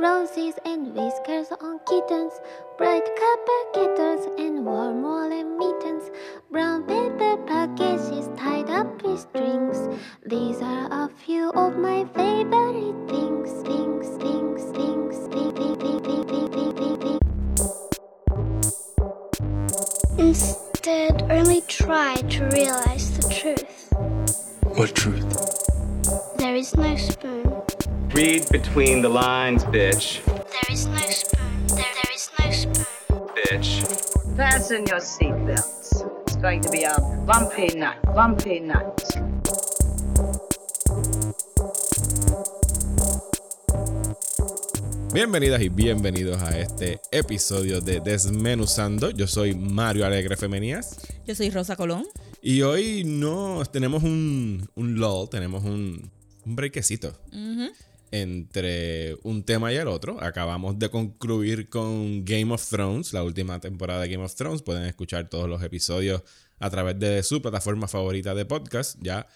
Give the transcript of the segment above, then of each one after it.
roses and whiskers on kittens, bright copper kettles and warm woolen mittens, brown paper packages tied up with strings. These are a few of my favorite things, things, things, things, things, things, things, things, things, things. Instead, only try to realize the truth. What truth? There is no spoon. Read between the lines, bitch. There is no spoon. There, there is no spoon. Bitch. Fasten your seatbelts. It's going to be a bumpy night. Bumpy night. Bienvenidas y bienvenidos a este episodio de Desmenuzando. Yo soy Mario Alegre Femenías Yo soy Rosa Colón. y hoy no tenemos un, un lull, tenemos un, un brequecito entre un tema y el otro. Acabamos de concluir con Game of Thrones, la última temporada de Game of Thrones. Pueden escuchar todos los episodios a través de su plataforma favorita de podcast. Ya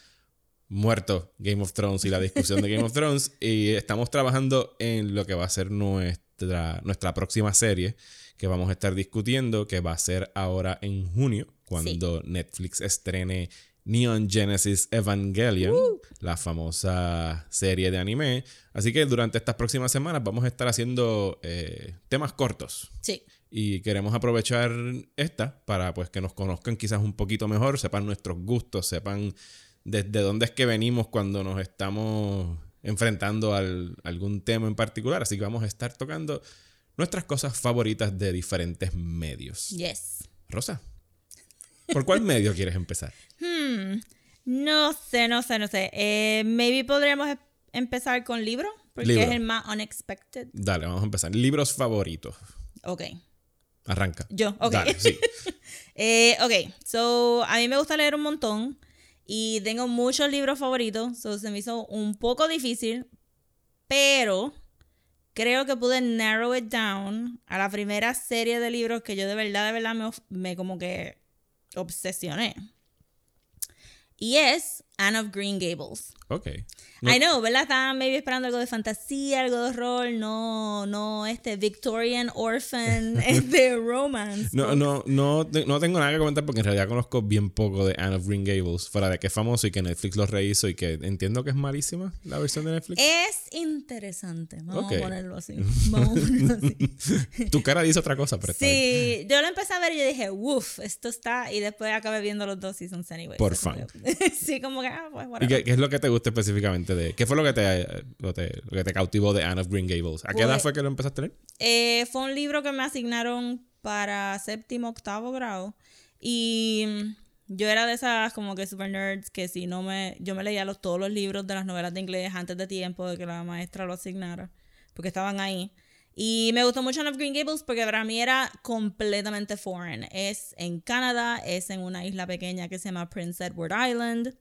muerto Game of Thrones y la discusión de Game of Thrones. Y estamos trabajando en lo que va a ser nuestra, nuestra próxima serie que vamos a estar discutiendo, que va a ser ahora en junio, cuando Netflix estrene Neon Genesis Evangelion, la famosa serie de anime. Así que durante estas próximas semanas vamos a estar haciendo eh, temas cortos. Sí. Y queremos aprovechar esta para pues que nos conozcan quizás un poquito mejor, sepan nuestros gustos, sepan desde dónde es que venimos cuando nos estamos enfrentando al- a algún tema en particular. Así que vamos a estar tocando nuestras cosas favoritas de diferentes medios. Yes. Rosa, ¿por cuál medio quieres empezar? Hmm. No sé, no sé, no sé. Eh, maybe podríamos em- empezar con libro, porque Libro. es el más unexpected. Dale, vamos a empezar. Libros favoritos. Ok. Arranca. Yo, ok. Dale, sí. Eh, ok, so a mí me gusta leer un montón y tengo muchos libros favoritos, so se me hizo un poco difícil, pero creo que pude narrow it down a la primera serie de libros que yo de verdad, de verdad me, me como que obsesioné. yes Anne of Green Gables. Ok. I know, ¿verdad? Estaba maybe esperando algo de fantasía, algo de horror, no, no este Victorian Orphan, este romance. No, no, no, no tengo nada que comentar porque en realidad conozco bien poco de Anne of Green Gables, fuera de que es famoso y que Netflix lo rehizo y que entiendo que es malísima la versión de Netflix. Es interesante, vamos a ponerlo así. Vamos a ponerlo así. Tu cara dice otra cosa, pero. Sí, yo lo empecé a ver y yo dije, uff, esto está. Y después acabé viendo los dos seasons anyway. Por que- sí, como que, ah, pues, ¿Y whatever. qué, qué es lo que te gusta específicamente de... ¿Qué fue lo que te, lo, te- lo que te cautivó de Anne of Green Gables? ¿A qué Pues- edad fue que lo empezaste a leer? Eh, fue un libro que me asignaron para séptimo, octavo grado. Y mm, yo era de esas como que super nerds que si no me... Yo me leía los, todos los libros de las novelas de inglés antes de tiempo de que la maestra lo asignara. Porque estaban ahí. Y me gustó mucho Anne of Green Gables porque para mí era completamente foreign. Es en Canadá, es en una isla pequeña que se llama Prince Edward Island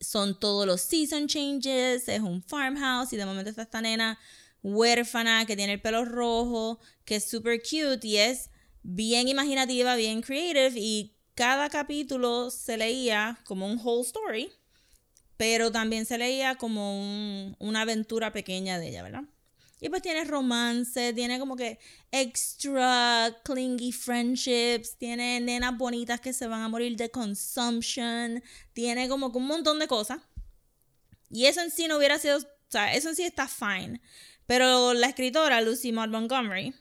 son todos los season changes, es un farmhouse y de momento está esta nena huérfana que tiene el pelo rojo, que es super cute y es bien imaginativa, bien creative y cada capítulo se leía como un whole story, pero también se leía como un- una aventura pequeña de ella, ¿verdad? Y pues tiene romance, tiene como que extra clingy friendships, tiene nenas bonitas que se van a morir de consumption, tiene como que un montón de cosas. Y eso en sí no hubiera sido, o sea, eso en sí está fine. Pero la escritora Lucy Maud Montgomery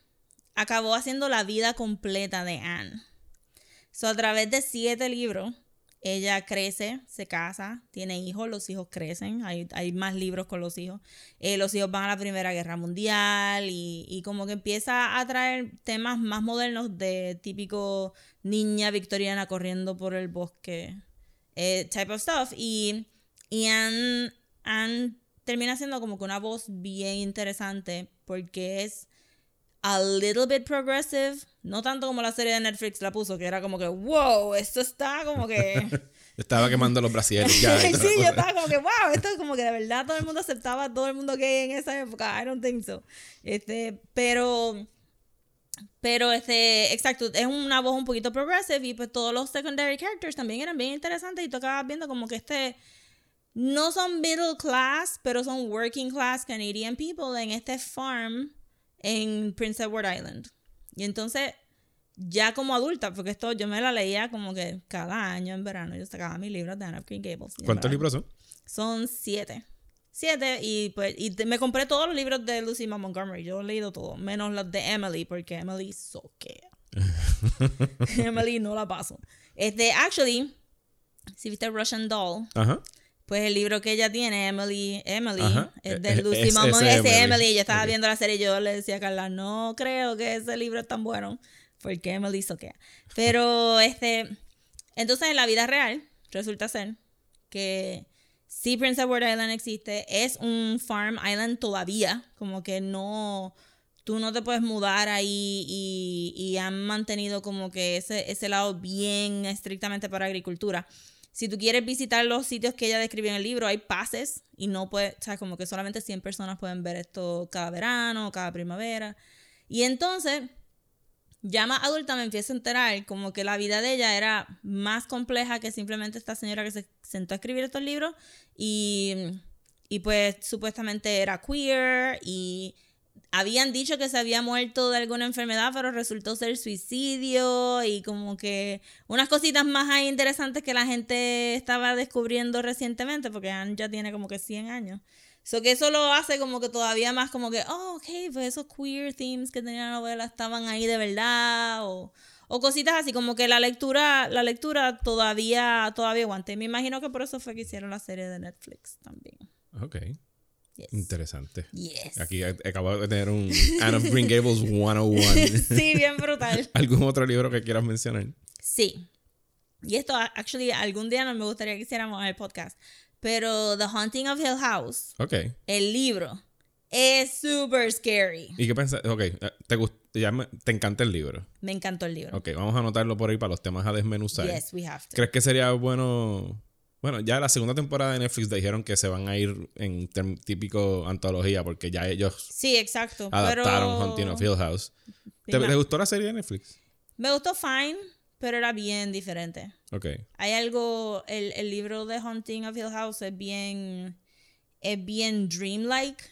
acabó haciendo la vida completa de Anne. So, a través de siete libros, ella crece, se casa, tiene hijos, los hijos crecen, hay, hay más libros con los hijos. Eh, los hijos van a la Primera Guerra Mundial y, y como que empieza a traer temas más modernos de típico niña victoriana corriendo por el bosque, eh, type of stuff. Y, y Anne, termina siendo como que una voz bien interesante porque es a little bit progressive, no tanto como la serie de Netflix la puso, que era como que, wow, esto está como que... Estaba quemando los y sí, yo estaba como que, wow, esto es como que de verdad todo el mundo aceptaba a todo el mundo gay en esa época. I don't think so. Este, pero, pero este, exacto, es una voz un poquito progressive y pues todos los secondary characters también eran bien interesantes y tú acabas viendo como que este, no son middle class, pero son working class Canadian people en este farm en Prince Edward Island. Y entonces, ya como adulta, porque esto yo me la leía como que cada año en verano, yo sacaba mis libros de Anne of Green Gables. ¿Cuántos libros son? Son siete. Siete, y pues y te- me compré todos los libros de Lucy Ma Montgomery. Yo he leído todo, menos los de Emily, porque Emily soquea. Emily no la paso. Este, actually, si viste Russian Doll, Ajá. Pues el libro que ella tiene, Emily, Emily, Ajá. es de Eh, Lucy es- Ma ese Emily. Emily. Yo estaba viendo la serie y yo le decía a Carla, no creo que ese libro es tan bueno, porque Emily soquea. Pero, este, entonces en la vida real, resulta ser que sí Prince Edward Island existe, es un farm island todavía, como que no, tú no te puedes mudar ahí y, y han mantenido como que ese, ese lado bien estrictamente para agricultura. Si tú quieres visitar los sitios que ella describe en el libro, hay pases y no puedes, o sea, como que solamente 100 personas pueden ver esto cada verano, cada primavera. Y entonces, ya más adulta me empiezo a enterar como que la vida de ella era más compleja que simplemente esta señora que se sentó a escribir estos libros y, y pues supuestamente era queer y habían dicho que se había muerto de alguna enfermedad, pero resultó ser suicidio y como que unas cositas más ahí interesantes que la gente estaba descubriendo recientemente, porque Anne ya tiene como que 100 años. So que eso lo hace como que todavía más como que, oh, ok, pues esos queer themes que tenía la novela estaban ahí de verdad, o, o cositas así, como que la lectura, la lectura todavía, todavía aguanta. Y me imagino que por eso fue que hicieron la serie de Netflix también. Ok. Yes. Interesante. Yes. Aquí acabo de tener un Anne of Green Gables 101. sí, bien brutal. ¿Algún otro libro que quieras mencionar? Sí. Y esto, actually, algún día no me gustaría que hiciéramos el podcast. Pero The Haunting of Hill House, Ok. el libro, es super scary. ¿Y qué pensás? Ok, eh, ¿te, ya me- ¿te encanta el libro? Me encantó el libro. Ok, vamos a anotarlo por ahí para los temas a desmenuzar. Yes, we have to. ¿Crees que sería bueno? Bueno, ya la segunda temporada de Netflix dijeron que se van a ir en típico antología porque ya ellos Sí, exacto. adaptaron pero Hunting of Hill House. ¿Te, gustó la serie de Netflix? Me gustó fine, pero era bien diferente. Ok. Hay algo, el, el libro de Haunting of Hill House es bien, es bien dreamlike.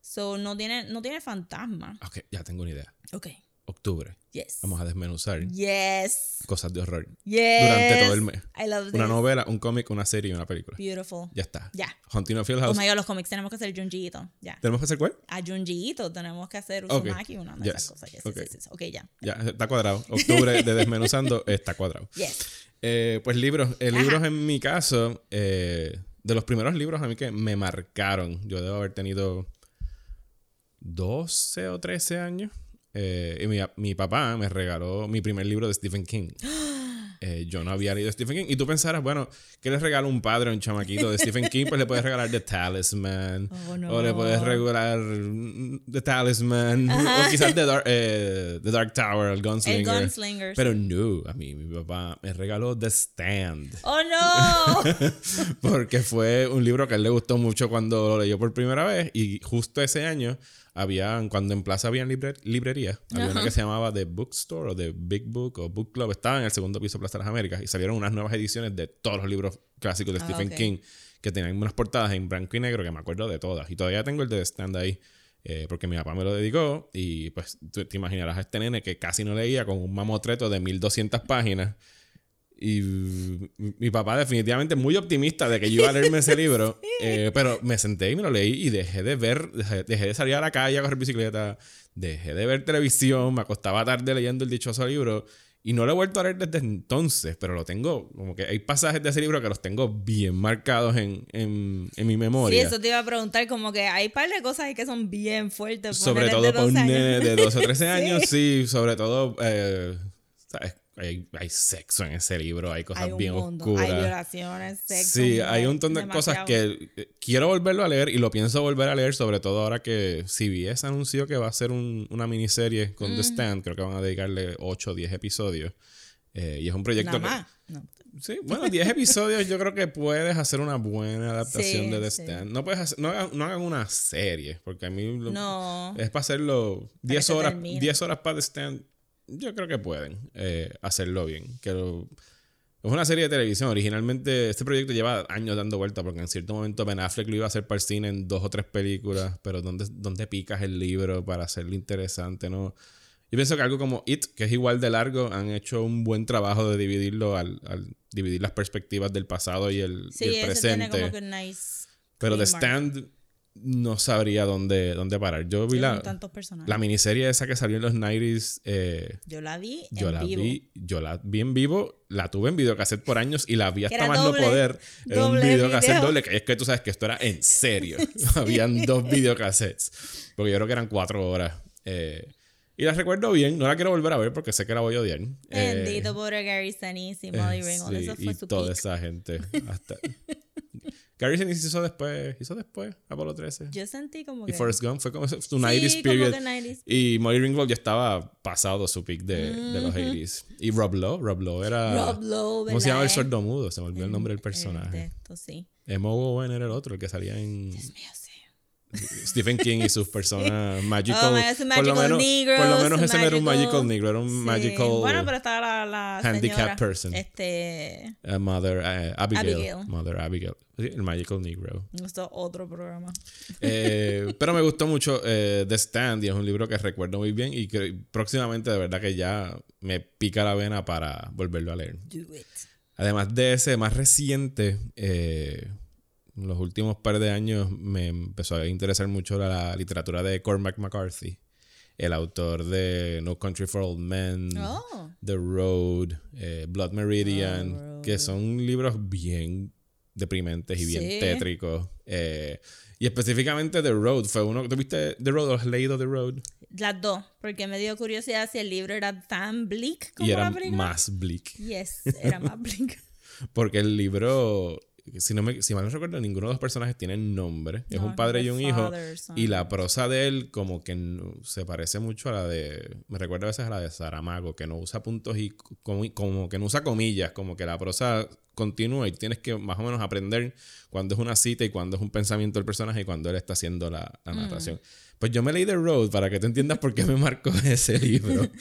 So no tiene, no tiene fantasma. Ok, ya tengo una idea. Ok. Octubre. Yes. Vamos a desmenuzar Yes. cosas de horror. Yes. Durante todo el mes. I love this. Una novela, un cómic, una serie y una película. Beautiful. Ya está. Ya. Of Hill Oh House. my god, los cómics tenemos que hacer Junji Ito. Ya. ¿Tenemos que hacer cuál? A Junji Ito tenemos que hacer. Uzumaki, una de Yes. esas cosas. Yes, Ok. yes, yes. Ok, ya. Ya, está cuadrado. Octubre de desmenuzando está cuadrado. Yes. Eh, pues libros. Eh, Ajá. libros en mi caso, eh, de los primeros libros a mí que me marcaron, yo debo haber tenido 12 o 13 años. Eh, y mi, mi papá me regaló mi primer libro de Stephen King. Eh, yo no había leído Stephen King. Y tú pensarás, bueno, ¿qué le regala un padre a un chamaquito de Stephen King? Pues le puedes regalar The Talisman. Oh, no. O le puedes regalar The Talisman. O quizás The Dark, eh, The Dark Tower, el Gunslinger. El Gunslinger. Pero no, a mí mi papá me regaló The Stand. ¡Oh, no! Porque fue un libro que a él le gustó mucho cuando lo leyó por primera vez. Y justo ese año, había, cuando en Plaza había librería, librerías, había una que se llamaba The Bookstore o The Big Book o Book Club. Estaba en el segundo piso de Plaza de las Américas y salieron unas nuevas ediciones de todos los libros clásicos de Ah, Stephen. King que tenían unas portadas en blanco y negro que me acuerdo de todas. Y todavía tengo el de The Stand ahí. eh, porque mi papá me lo dedicó y pues tú te imaginarás a este nene que casi no leía con un mamotreto de 1200 páginas y mi papá definitivamente muy optimista de que yo iba a leerme ese libro, eh, pero me senté y me lo leí y dejé de ver, dejé, dejé de salir a la calle a correr bicicleta, dejé de ver televisión, me acostaba tarde leyendo el dichoso libro y no lo he vuelto a leer desde entonces, pero lo tengo, como que hay pasajes de ese libro que los tengo bien marcados en, en, en mi Sí, memoria. eso te iba a preguntar, como que hay un par de cosas que son bien fuertes. sobre todo para un 12 nene de 12 o 13 Sí. años, sí, sobre todo, eh, ¿sabes? Hay, hay sexo en ese libro, hay cosas Hay un bien mundo, oscuras. hay violaciones, sexo. Sí, hay un montón de demasiado. cosas que eh, quiero volverlo a leer y lo pienso volver a leer, sobre todo ahora que CBS anunció que va a hacer un- una miniserie con The Stand. Creo que van a dedicarle 8 o 10 episodios. Eh, y es un proyecto Nada que. más. No. Sí, bueno, 10 episodios yo creo que puedes hacer una buena adaptación Sí, de The sí. Stand. No, puedes hacer- no, hagan, no hagan una serie, porque a mí lo- No. es para hacerlo 10 se horas, termine. 10 horas para The Stand. Yo creo que pueden eh, hacerlo bien. Que lo- Es una serie de televisión. Originalmente, este proyecto lleva años dando vuelta porque en cierto momento Ben Affleck lo iba a hacer para el cine en dos o tres películas. Pero ¿dónde, dónde picas el libro para hacerlo interesante? ¿no? Yo pienso que algo como It, que es igual de largo, han hecho un buen trabajo de dividirlo al, al dividir las perspectivas del pasado y el, y Sí, el ese tiene presente. como que un nice. Pero The. Stand no sabría dónde, dónde parar. Yo vi Sí, la, la miniserie esa que salió en los 90s. eh, Yo la vi yo en la vivo. vi, yo la vi en vivo, la tuve en videocassette por años y la vi hasta más doble, no poder. Era un videocassette video. doble, que es que tú sabes que esto era en serio. Habían dos videocassettes. Porque yo creo que eran cuatro horas. Eh, y la recuerdo bien, no la quiero volver a ver porque sé que la voy a odiar. Eh, Bendito por Gary Sinise y Molly eh, Ringwald. sí, Eso y fue su toda peak. esa gente. Hasta... Gary Sinise hizo después, hizo después, Apolo 13. Yo sentí como Y. Forrest Gump fue como su Sí, 90s como period. que 90s. Y Molly Ringwald ya estaba pasado su peak de, de los 80s. Y Rob Lowe, Rob Lowe era... Rob Lowe, ¿Cómo se llama el sordomudo? Se me olvidó el nombre del El personaje. texto, sí. Emo Owen era el otro, el que salía en Dios mío, sí. Stephen King y sus personas magical. Oh por lo magical menos, por lo menos ese no era un magical- negro, era un Sí. magical Bueno, pero estaba la, señora, person. Este. uh, mother eh, Abigail, Abigail. Mother Abigail. Sí, el magical negro. Esto es otro programa. Eh, pero me gustó mucho eh, The Stand y es un libro que recuerdo muy bien y que próximamente de verdad que ya me pica la vena para volverlo a leer. Do it. Además de ese más reciente, eh, los últimos par de años me empezó a interesar mucho la, literatura de Cormac McCarthy, el autor de No Country for Old Men, Oh. The Road, eh, Blood Meridian, Road. que son libros bien deprimentes y bien Sí. tétricos. eh, y específicamente The Road fue uno. ¿Tú viste The Road o has leído The Road? Las dos, porque me dio curiosidad si el libro era tan bleak como Y era la más bleak. Yes, era más bleak. Porque el libro, si, no me, si mal no recuerdo, ninguno de los personajes tiene nombre. es un padre y un hijo. son. Y la prosa de él como que no- se parece mucho a la de... Me recuerda a veces a la de Saramago, que no usa puntos y como, como que no usa comillas, como que la prosa continúa y tienes que más o menos aprender cuándo es una cita y cuándo es un pensamiento del personaje y cuándo él está haciendo la, la narración. Pues yo me leí The Road para que te entiendas por qué me marcó ese libro.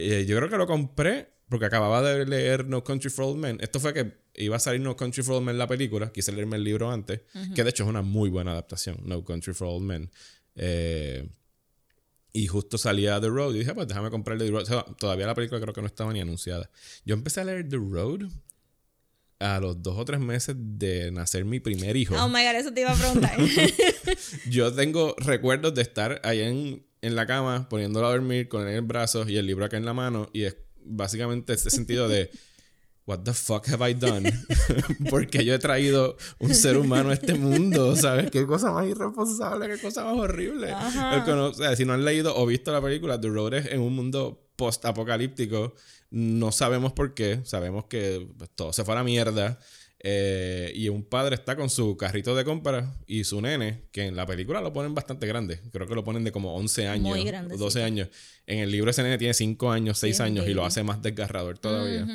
Eh, yo creo que lo compré porque acababa de leer No Country for Old Men. Esto fue que iba a salir No Country for Old Men la película. Quise leerme el libro antes, que de hecho es una muy buena adaptación, No Country for Old Men. Eh, y justo salía The Road y dije, pues déjame comprar The Road. O sea, todavía la película creo que no estaba ni anunciada. Yo empecé a leer The Road a los dos o tres meses de nacer mi primer hijo. Oh my god, eso te iba a preguntar. Yo tengo recuerdos de estar ahí en, en la cama, poniéndolo a dormir con él en el brazo y el libro acá en la mano. Y es básicamente ese sentido de, ¿What the fuck have I done? Porque yo he traído un ser humano a este mundo, ¿sabes? Qué cosa más irresponsable, qué cosa más horrible. O sea, si no han leído o visto la película, The Road es en un mundo post-apocalíptico. No sabemos por qué, sabemos que todo se fue a la mierda. Eh, y un padre está con su carrito de compra y su nene, que en la película lo ponen bastante grande. Creo que lo ponen de como 11 años, Muy o grandecito. 12 años. En el libro ese nene tiene 5 años, 6 Sí, un años y lo hace más desgarrador todavía.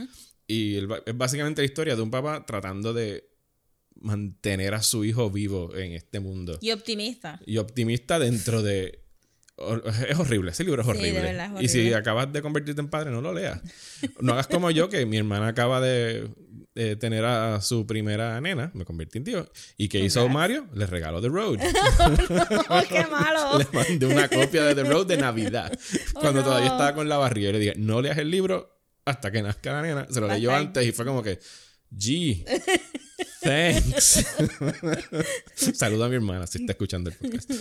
Y el- es básicamente la historia de un papá tratando de mantener a su hijo vivo en este mundo. y optimista. Y optimista dentro de... Es horrible, ese libro es Sí, de horrible. verdad es Y si acabas de convertirte en padre, no lo leas. No hagas como yo, que mi hermana acaba de, de tener a su primera nena, me convertí en tío. ¿Y que hizo. Mario? Le regaló The Road. ¡Oh, qué malo! le mandé una copia de The Road de Navidad. Cuando Oh, no. todavía estaba con la barriga. Le dije, no leas el libro hasta que nazca la nena. Se lo leyó antes y fue como que, G, thanks. Saludo a mi hermana si está escuchando el podcast.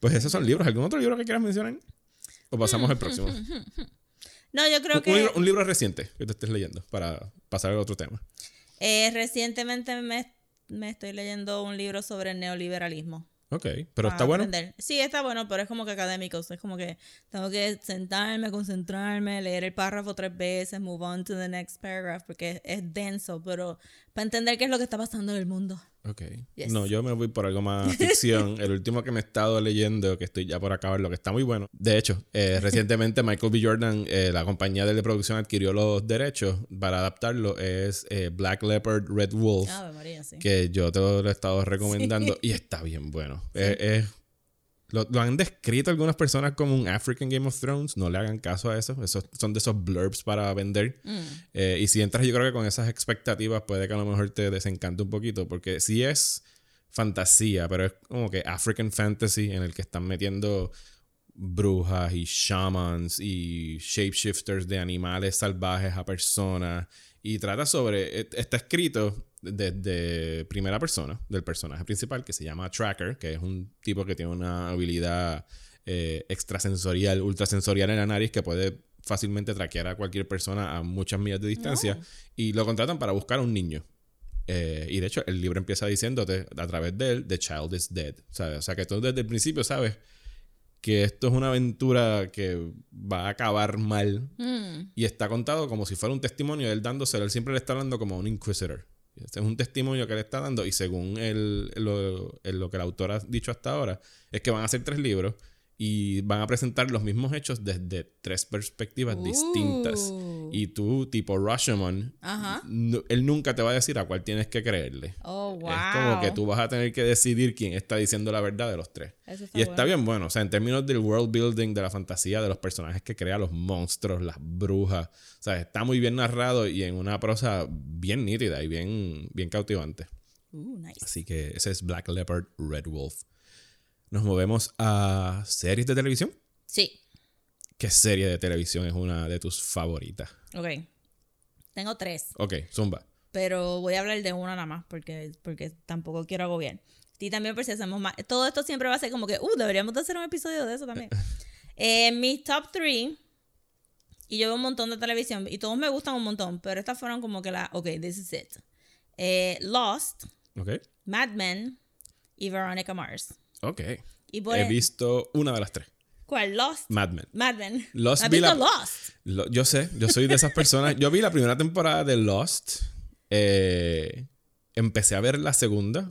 Pues esos son libros. ¿Algún otro libro que quieras mencionar? ¿O pasamos al próximo? No, yo creo Un, que libro, un libro reciente que te estés leyendo para pasar al otro tema. eh, recientemente me, me estoy leyendo un libro sobre el neoliberalismo. Ok, pero está bueno. Sí, está bueno, pero es como que académico. Es como que tengo que sentarme, concentrarme, leer el párrafo tres veces, move on to the next paragraph, porque es, es denso, pero para entender qué es lo que está pasando en el mundo. Ok. Yes. No, yo me voy por algo más ficción. El último que me he estado leyendo, que estoy ya por acabar, lo que está muy bueno. De hecho, eh, recientemente Michael B. Jordan, eh, la compañía de producción, adquirió los derechos para adaptarlo. Es eh, Black Leopard Red Wolf, Ave María, sí. que yo te lo he estado recomendando y está bien bueno. Es, es Lo, lo han descrito algunas personas como un African Game of Thrones. No le hagan caso a eso. Esos son de esos blurbs para vender. Eh, y si entras, yo creo que con esas expectativas puede que a lo mejor te desencante un poquito. Porque sí es fantasía, pero es como que African fantasy en el que están metiendo brujas y shamans y shapeshifters de animales salvajes a personas. Y trata sobre. eh, Está escrito desde primera persona del personaje principal que se llama Tracker, que es un tipo que tiene una habilidad eh, extrasensorial, ultrasensorial en la nariz que puede fácilmente traquear a cualquier persona a muchas millas de distancia. Y lo contratan para buscar a un niño. Eh, y de hecho, el libro empieza diciéndote a través de él: The child is dead. ¿sabes? O sea, que tú desde el principio sabes que esto es una aventura que va a acabar mal. Mm. Y está contado como si fuera un testimonio de él dándoselo. Él siempre le está hablando como un inquisitor. Este es un testimonio que le está dando. Y según el, lo, lo que el autor ha dicho hasta ahora, es que van a hacer tres libros y van a presentar los mismos hechos desde tres perspectivas distintas. Uh. Y tú, tipo Rashomon, Ajá. él nunca te va a decir a cuál tienes que creerle. Oh, wow. Es como que tú vas a tener que decidir quién está diciendo la verdad de los tres. Está y está bien bueno. O sea, en términos del world building, de la fantasía, de los personajes que crea, los monstruos, las brujas. O sea, está muy bien narrado y en una prosa bien nítida y bien, bien cautivante. Uh, nice. Así que ese es Black Leopard, Red Wolf. Nos movemos a series de televisión. Sí. ¿Qué serie de televisión es una de tus favoritas? Ok. Tengo tres. Ok, Zumba. pero voy a hablar de una nada más porque, porque tampoco quiero agobiar. Y también por si hacemos más. Todo esto siempre va a ser como que, uh, deberíamos de hacer un episodio de eso también. Eh, mis top 3, y yo veo un montón de televisión, y todos me gustan un montón, pero estas fueron como que la, ok, this is it. Eh, Lost. Mad Men y Veronica Mars. Ok. Y por He el- visto una de las tres. ¿Cuál? Lost. Mad Men. Mad Men. Lost ¿Has vi visto la- Lost? Lo- yo sé, yo soy de esas personas. Yo vi la primera temporada de Lost. eh, empecé a ver la segunda.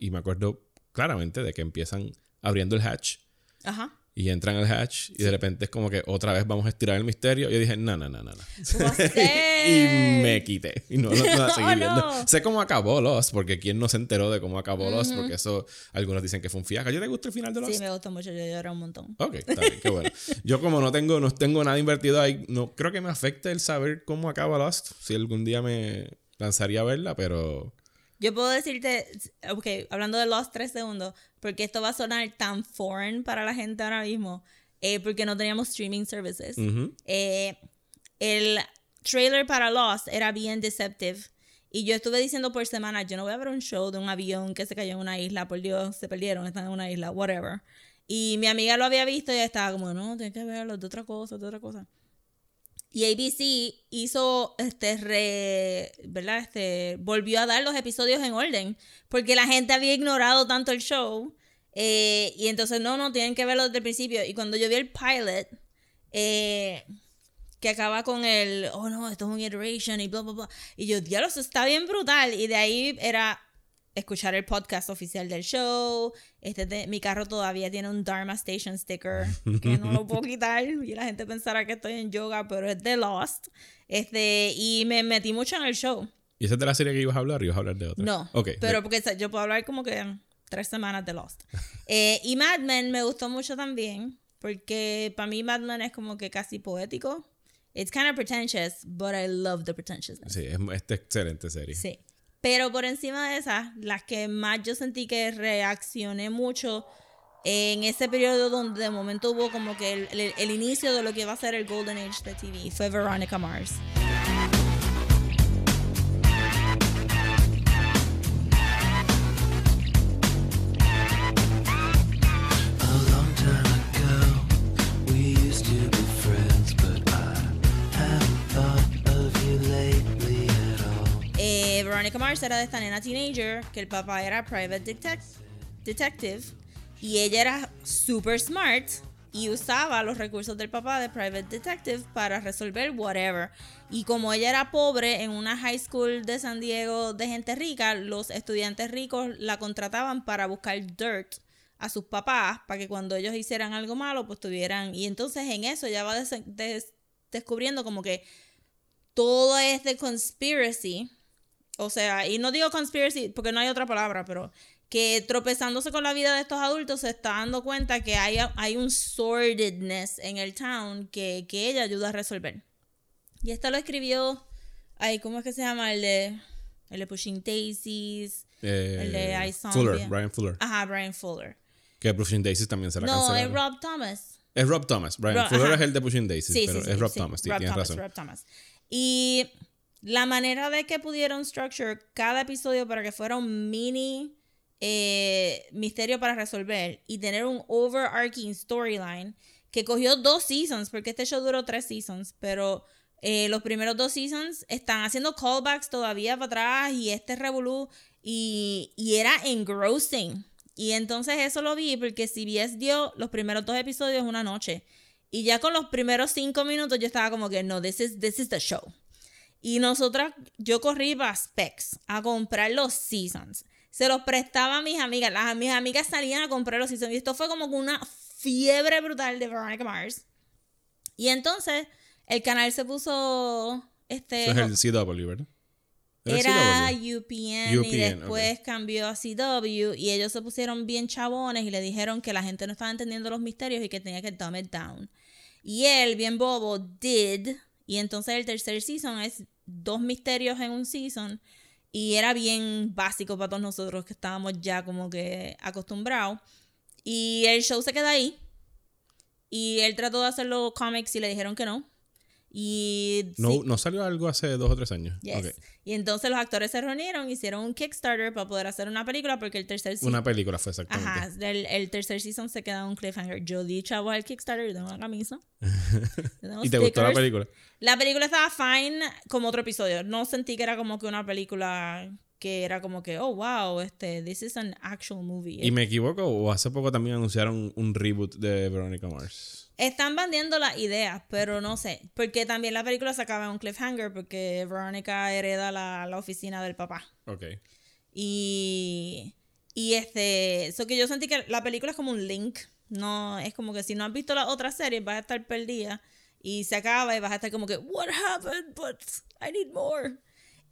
Y me acuerdo claramente de que empiezan abriendo el hatch. Ajá. Y entran al hatch. Y de repente es como que otra vez vamos a estirar el misterio. Y yo dije, no, no, no, no. no. y me quité. Y no, no, no seguí Oh, viendo. no. Sé cómo acabó Lost. Porque quién no se enteró de cómo acabó Lost. Porque eso, algunos dicen que fue un fiasco. ¿Yo te gusta el final de Lost? Sí, me gustó mucho, yo lloré un montón. Ok, está bien, qué bueno. Yo como no tengo, no tengo nada invertido ahí, no creo que me afecte el saber cómo acaba Lost. Si algún día me lanzaría a verla, pero Yo puedo decirte, ok, hablando de Lost tres segundos, porque esto va a sonar tan foreign para la gente ahora mismo, eh, porque no teníamos streaming services. Eh, el trailer para Lost era bien deceptive. Y yo estuve diciendo por semana, yo no voy a ver un show de un avión que se cayó en una isla, por Dios, se perdieron, están en una isla, whatever. Y mi amiga lo había visto y ella estaba como, no, tienes que verlo, de otra cosa, de otra cosa. Y ABC hizo, este, re, ¿verdad? Este, volvió a dar los episodios en orden, porque la gente había ignorado tanto el show. eh, y entonces, no, no, tienen que verlo desde el principio. Y cuando yo vi el pilot, eh, que acaba con el, oh no, esto es un iteration y bla, bla, bla. Y yo, diablo, eso está bien brutal. Y de ahí era escuchar el podcast oficial del show. Este de- mi carro todavía tiene un Dharma Station sticker que no lo puedo quitar. Y la gente pensará que estoy en yoga, pero es de Lost. Este, y me metí mucho en el show. ¿Y esa es de la serie que ibas a hablar? ¿Ibas a hablar de otra? No, Ok. pero de- porque yo puedo hablar como que tres semanas de Lost. Eh, y Mad Men me gustó mucho también, porque para mí Mad Men es como que casi poético. It's kind of pretentious, but I love the pretentiousness. Sí, es esta excelente serie. Sí. Pero por encima de esas, las que más yo sentí que reaccioné mucho en ese periodo donde de momento hubo como que el, el- inicio de lo que va a ser el Golden Age de TV fue Veronica Mars. Veronica Mars era de esta nena teenager que el papá era private detec- detective y ella era super smart y usaba los recursos del papá de private detective para resolver whatever. Y como ella era pobre en una high school de San Diego de gente rica, los estudiantes ricos la contrataban para buscar dirt a sus papás para que cuando ellos hicieran algo malo pues tuvieran y entonces en eso ya va des- des- descubriendo como que todo es de conspiracy o sea, y no digo conspiracy porque no hay otra palabra, pero que tropezándose con la vida de estos adultos se está dando cuenta que hay, hay un sordidness en el town que, que ella ayuda a resolver. Y esta lo escribió, ay, ¿cómo es que se llama? El de, el de Pushing Daisies, Eh, el de I Zombie. Fuller, Brian Fuller. Ajá, Brian Fuller. Que Pushing Daisies también se la No, es. Rob Thomas. Es Rob Thomas. Brian Rob- Fuller ajá. es el de Pushing Daisies, Sí, pero sí, sí, es Rob sí. Thomas, Rob tienes Thomas, razón. Rob Thomas. Y la manera de que pudieron structure cada episodio para que fuera un mini eh, misterio para resolver y tener un overarching storyline que cogió dos seasons, porque este show duró tres seasons, pero eh, los primeros dos seasons están haciendo callbacks todavía para atrás y este revolú y, y era engrossing. Y entonces eso lo vi porque CBS dio los primeros dos episodios una noche. Y ya con los primeros cinco minutos yo estaba como que no, this is, this is the show. Y nosotras, yo corrí para Specs a comprar los seasons. Se los prestaba a mis amigas. Las, mis amigas salían a comprar los seasons. Y esto fue como una fiebre brutal de Veronica Mars. Y entonces el canal se puso. Este, Eso es el CW, ¿verdad? era? UPN, y después cambió a CW y ellos se pusieron bien chabones y le dijeron que la gente no estaba entendiendo los misterios y que tenía que dumb it down. Y él, bien bobo, did. Y entonces el tercer season es dos misterios en un season. Y era bien básico para todos nosotros que estábamos ya como que acostumbrados. Y el show se queda ahí. Y él trató de hacerlo cómics y le dijeron que no. Y No, sí. no salió algo hace dos o tres años. Yes. Y entonces los actores se reunieron, hicieron un Kickstarter para poder hacer una película porque el tercer season. Una película fue exactamente. Ajá, el, el tercer season se queda un cliffhanger. Yo di chavo al Kickstarter, yo tengo una camisa. Tengo ¿Y te gustó la película? La película estaba fine como otro episodio. No sentí que era como que una película que era como que, oh wow, este, this is an actual movie. ¿Y me equivoco o hace poco también anunciaron un reboot de Veronica Mars? Están bandiendo las ideas, pero no sé. Porque también la película se acaba en un cliffhanger porque Veronica hereda la, la oficina del papá. Ok. Y, y este, eso que yo sentí que la película es como un link. No, es como que si no has visto las otras series vas a estar perdida y se acaba y vas a estar como que, what happened? But I need more.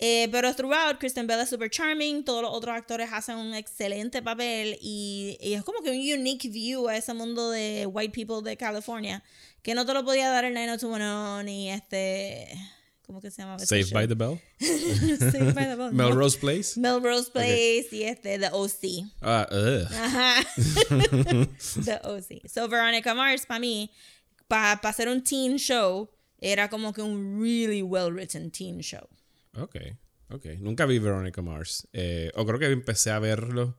Eh, pero throughout, Kristen Bell es super charming, todos los otros actores hacen un excelente papel y, y es como que un unique view a ese mundo de white people de California que no te lo podía dar el 90210 ni este, ¿cómo que se llama? Saved by the Bell. Saved by the Bell. no. Melrose Place. Melrose Place y este, The OC. Ah, ugh. Ajá. The OC. So, Veronica Mars, para mí, para hacer un teen show, era como que un really well written teen show. Ok, ok. Nunca vi Veronica Mars. Eh, o creo que empecé a verlo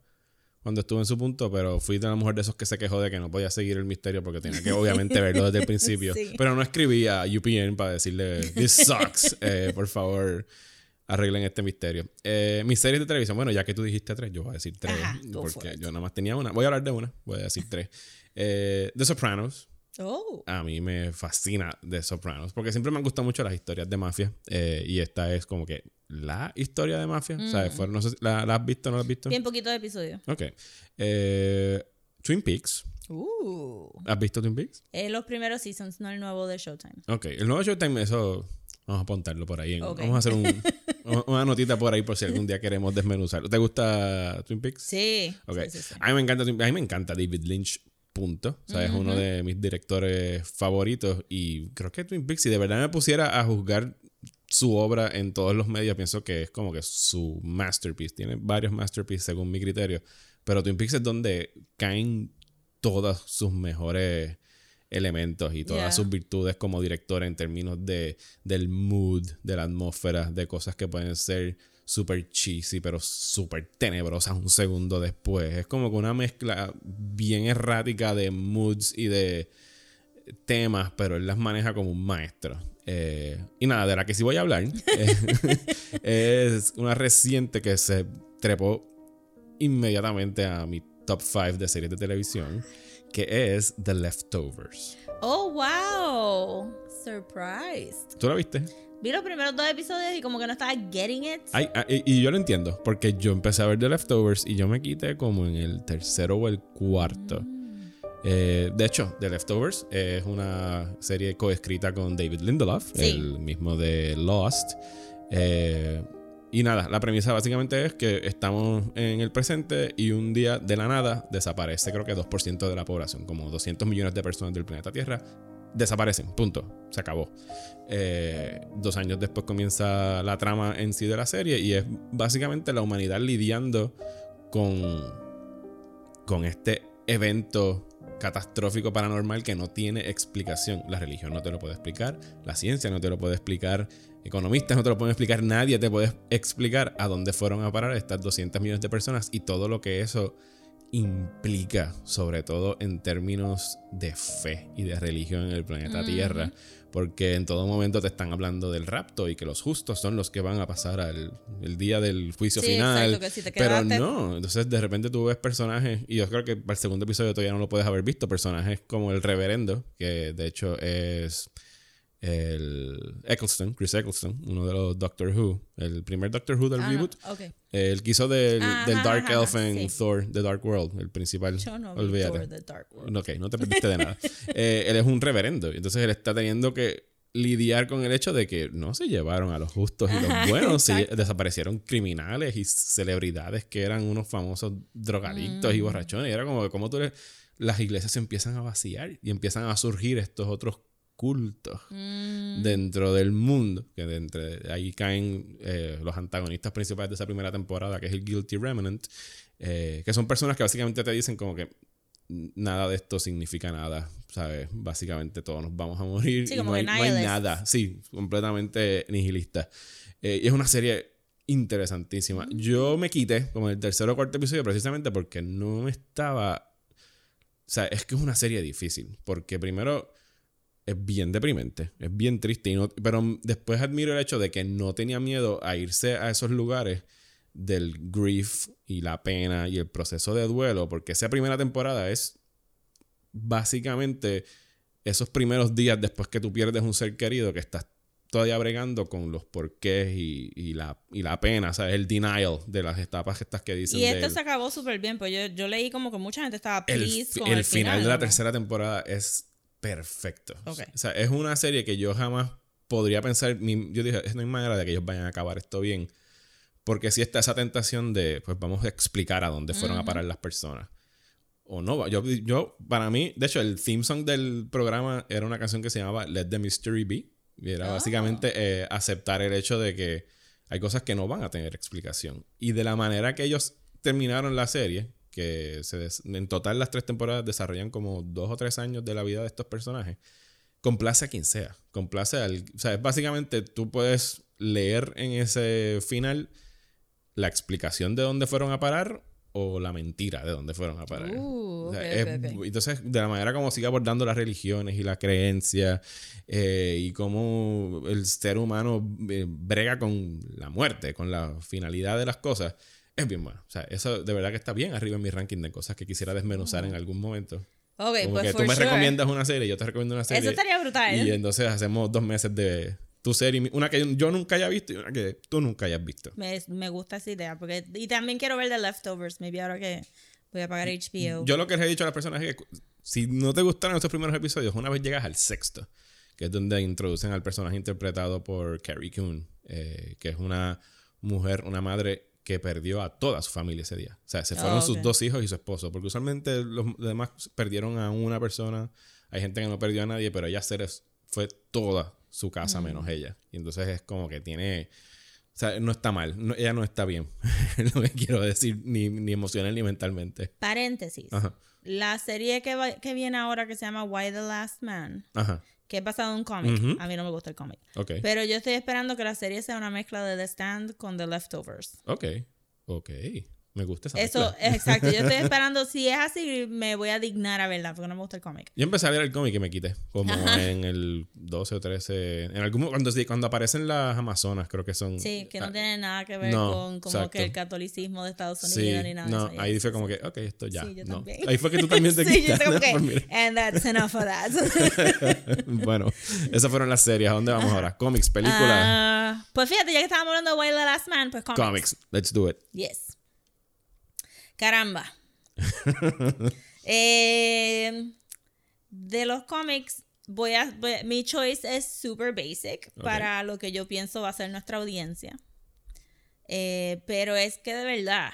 cuando estuve en su punto, pero fui de la mujer de esos que se quejó de que no podía seguir el misterio porque tenía que obviamente verlo desde el principio. Sí. Pero no escribí a UPN para decirle, this sucks. Eh, por favor, arreglen este misterio. Eh, mis series de televisión, bueno, ya que tú dijiste tres, yo voy a decir tres. Ajá, porque yo nada más tenía una. Voy a hablar de una, voy a decir tres. Eh, The Sopranos. Oh. A mí me fascina The Sopranos, porque siempre me han gustado mucho las historias de mafia. eh, y esta es como que la historia de mafia. O sea, fueron- no sé ¿la, la has visto o no la has visto? Mm. Bien poquito de episodio. Ok. Eh, Twin Peaks. Uh. ¿Has visto Twin Peaks? Eh, los primeros seasons, no el nuevo de Showtime. Ok. El nuevo Showtime, eso vamos a apuntarlo por ahí. en-. Vamos a hacer un- una notita por ahí por si algún día queremos desmenuzarlo. ¿Te gusta Twin Peaks? Sí. Ok. Sí, sí, sí. A mí me encanta, Twin- a mí me encanta David Lynch. Punto. O sea, es uno de mis directores favoritos. Y creo que Twin Peaks, si de verdad me pusiera a juzgar su obra en todos los medios, pienso que es como que su masterpiece. Tiene varios masterpieces según mi criterio. Pero Twin Peaks es donde caen todos sus mejores elementos y todas Yeah. sus virtudes como director en términos de, del mood, de la atmósfera, de cosas que pueden ser súper cheesy, pero súper tenebrosas un segundo después. Es como que una mezcla bien errática de moods y de temas, pero él las maneja como un maestro. Eh, y nada, de la que sí voy a hablar eh, es una reciente que se trepó inmediatamente a mi top 5 de series de televisión, que es The Leftovers. Oh, wow. Surprised. ¿Tú la viste? Vi los primeros dos episodios y como que no estaba getting it. Ay, ah, y, yo lo entiendo, porque yo empecé a ver The Leftovers y yo me quité como en el tercero o el cuarto. Eh, de hecho, The Leftovers es una serie coescrita con David Lindelof, Sí. el mismo de Lost. Eh, y nada, la premisa básicamente es que estamos en el presente y un día de la nada desaparece creo que 2% de la población, como 200 millones de personas del planeta Tierra desaparecen, punto, se acabó. Eh, dos años después comienza la trama en sí de la serie y es básicamente la humanidad lidiando con, con este evento catastrófico paranormal que no tiene explicación. La religión no te lo puede explicar, la ciencia no te lo puede explicar, economistas no te lo pueden explicar, nadie te puede explicar a dónde fueron a parar estas 200 millones de personas y todo lo que eso implica, sobre todo en términos de fe y de religión en el planeta Tierra, porque en todo momento te están hablando del rapto y que los justos son los que van a pasar al el día del juicio Sí, final. exacto, que si te pero no, entonces de repente tú ves personajes, y yo creo que para el segundo episodio todavía no lo puedes haber visto, personajes como el reverendo, que de hecho es el Eccleston, Chris Eccleston, uno de los Doctor Who, el primer Doctor Who del Ah, no, reboot. ok. El que hizo del, del Dark Elf en sí. Thor, The Dark World, el principal. Yo no Olvídate. Thor The Dark World. Ok, no te perdiste de nada. Eh, él es un reverendo. y Entonces él está teniendo que lidiar con el hecho de que no se llevaron a los justos y los buenos. se- desaparecieron criminales y celebridades que eran unos famosos drogadictos Mm. y borrachones. Y era como que como tú le- las iglesias se empiezan a vaciar y empiezan a surgir estos otros cultos Mm, dentro del mundo. Que de entre ahí caen eh, los antagonistas principales de esa primera temporada, que es el Guilty Remnant, eh, que son personas que básicamente te dicen como que nada de esto significa nada, ¿sabes? Básicamente todos nos vamos a morir Sí, y no hay, no hay nihilists. nada. Sí, completamente nihilista. Eh, y es una serie interesantísima. Yo me quité como el tercer o cuarto episodio precisamente porque no estaba... O sea, es que es una serie difícil. Porque primero es bien deprimente, es bien triste. Y no, pero después admiro el hecho de que no tenía miedo a irse a esos lugares del grief y la pena y el proceso de duelo. Porque esa primera temporada es básicamente esos primeros días después que tú pierdes un ser querido que estás todavía bregando con los porqués y, y la, y la pena, ¿sabes? El denial de las etapas estas que dicen Y esto se acabó súper bien, pues yo, yo leí como que mucha gente estaba el, pleased fi- con el el, final, de la ¿no? tercera temporada es perfecto. O sea, es una serie que yo jamás podría pensar. ni- yo dije, no hay manera de que ellos vayan a acabar esto bien. Porque si está esa tentación de, pues vamos a explicar a dónde fueron a parar las personas. O no, yo, yo, para mí, de hecho, el theme song del programa era una canción que se llamaba Let the Mystery Be. Y era Ah. básicamente eh, aceptar el hecho de que hay cosas que no van a tener explicación. Y de la manera que ellos terminaron la serie, que se en total las tres temporadas desarrollan como dos o tres años de la vida de estos personajes, complace a quien sea. Complace al. O sea, es básicamente tú puedes leer en ese final la explicación de dónde fueron a parar o la mentira de dónde fueron a parar. Uh, O sea, es-. Entonces, de la manera como sigue abordando las religiones y la creencia eh, y cómo el ser humano eh, brega con la muerte, con la finalidad de las cosas, es bien bueno. O sea, eso de verdad que está bien arriba en mi ranking de cosas que quisiera desmenuzar en algún momento. Ok, Como pues que for tú me sure. recomiendas una serie, yo te recomiendo una serie. Eso estaría brutal. Y entonces hacemos dos meses de tu serie, una que yo nunca haya visto y una que tú nunca hayas visto. Me, me gusta esa idea. Porque, y también quiero ver The Leftovers. Maybe ahora que voy a pagar HBO. Yo lo que les he dicho a las personas es que si no te gustaron estos primeros episodios, una vez llegas al sexto, que es donde introducen al personaje interpretado por Carrie Coon, eh, que es una mujer, una madre que perdió a toda su familia ese día. O sea, se fueron Oh, sus dos hijos y su esposo, porque usualmente los demás perdieron a una persona, hay gente que no perdió a nadie, pero ella se fue toda su casa Mm. menos ella. Y entonces es como que tiene... O sea, no está mal, no- ella no está bien, lo que quiero decir, ni, ni emocional ni mentalmente. Paréntesis. Ajá. La serie que, va- que viene ahora que se llama Why the Last Man, Ajá. Que es basado en un cómic. A mí no me gusta el cómic. Ok. Pero yo estoy esperando que la serie sea una mezcla de The Stand con The Leftovers. Ok. Ok. Me gusta esa Eso, mezcla. es exacto. Yo estoy esperando, si es así, me voy a dignar a verla, porque no me gusta el cómic. Yo empecé a leer el cómic y me quité. Como Ajá. en el 12 o 13. En algún cuando cuando aparecen las Amazonas, creo que son. Sí, que no ah, tiene nada que ver no, con como exacto. que el catolicismo de Estados Unidos Sí, ni nada no, eso. ahí fue como que, ok, esto ya. Sí, yo no. también. Ahí fue que tú también te sí, yo quitaste. que, Pues and that's enough of that. bueno, esas fueron las series. ¿A dónde vamos ahora? Cómics, películas. Ah, pues fíjate, ya que estábamos hablando de Wild the Last Man, pues cómics. Comics. Let's do it. Yes. Caramba. Eh, de los cómics, voy a, voy- mi choice es super basic para lo que yo pienso va a ser nuestra audiencia. Eh, pero es que de verdad,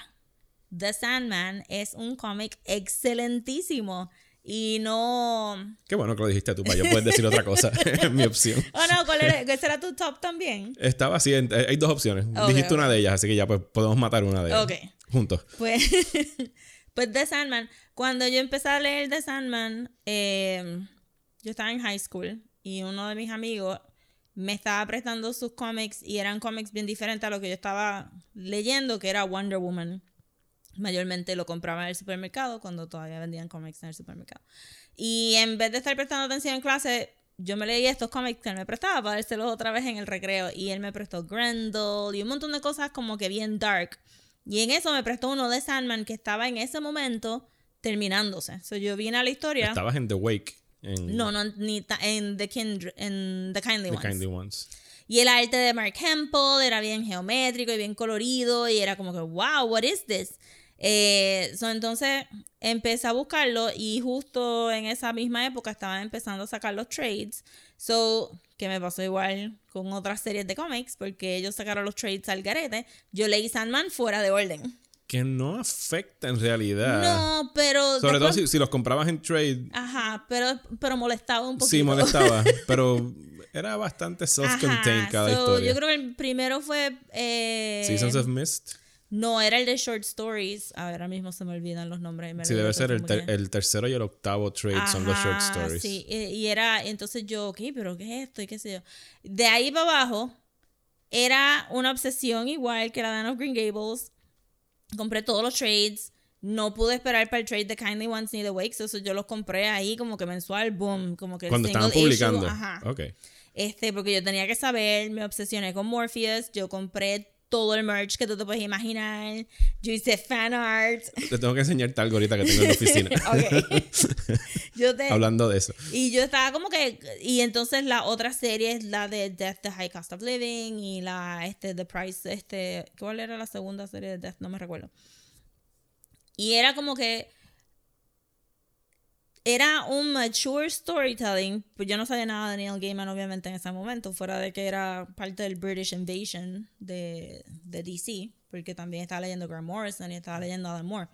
The Sandman es un cómic excelentísimo. Y no. Qué bueno que lo dijiste tú, para yo poder decir otra cosa. es mi opción. Oh, no, ¿cuál era? ¿Ese era tu top también? Estaba así, en- hay dos opciones. Dijiste una de ellas, así que ya pues podemos matar una de ellas. Ok. Juntos. Pues, pues The Sandman. Cuando yo empecé a leer The Sandman, eh, yo estaba en high school y uno de mis amigos me estaba prestando sus cómics y eran cómics bien diferentes a lo que yo estaba leyendo, que era Wonder Woman. Mayormente lo compraba en el supermercado cuando todavía vendían cómics en el supermercado. Y en vez de estar prestando atención en clase, yo me leí estos cómics que él me prestaba para dárselos otra vez en el recreo. Y él me prestó Grendel y un montón de cosas como que bien dark. Y en eso me prestó uno de Sandman que estaba en ese momento terminándose. So, yo vine a la historia. Estabas en The Wake. En No, no, ni en The, Kindred, en The Kindly The Ones. Kindly Ones. Y el arte de Mark Hempel era bien geométrico y bien colorido y era como que, wow, what is this? Eh, so, entonces empecé a buscarlo y justo en esa misma época estaban empezando a sacar los trades. So, que me pasó igual con otras series de cómics porque ellos sacaron los trades al garete. Yo leí Sandman fuera de orden. Que no afecta en realidad. No, pero... Sobre todo si, si los comprabas en trade, Ajá, pero, pero molestaba un poquito. sí molestaba. pero era bastante self-contained cada so, historia. Yo creo que el primero fue... eh, Seasons of Mist. No, era el de Short Stories. Ahora mismo se me olvidan los nombres. me Sí, debe ser el, ter- tercero y el octavo trade son los short stories. Sí, y, y era, entonces yo, ok, pero ¿qué es esto? Y qué sé yo. De ahí para abajo, era una obsesión igual que la de Anne of Green Gables. Compré todos los trades. No pude esperar para el trade de Kindly Ones ni The Wakes. Eso yo los compré ahí como que mensual, boom. Como que Cuando estaban single issue, publicando. ajá. Ok. Este, porque yo tenía que saber, me obsesioné con Morpheus, yo compré todo el merch que tú te puedes imaginar, yo hice fan art. Te tengo que enseñarte algo ahorita que tengo en la oficina. Yo te, Hablando de eso. y yo estaba como que, y entonces la otra serie es la de Death, The High Cost of Living, y la, este, The Price, este, ¿cuál era la segunda serie de Death? No me recuerdo. Y era como que, era un mature storytelling, pues yo no sabía nada de Neil Gaiman obviamente en ese momento, fuera de que era parte del British Invasion de, de DC, porque también estaba leyendo Grant Morrison y estaba leyendo Alan Moore.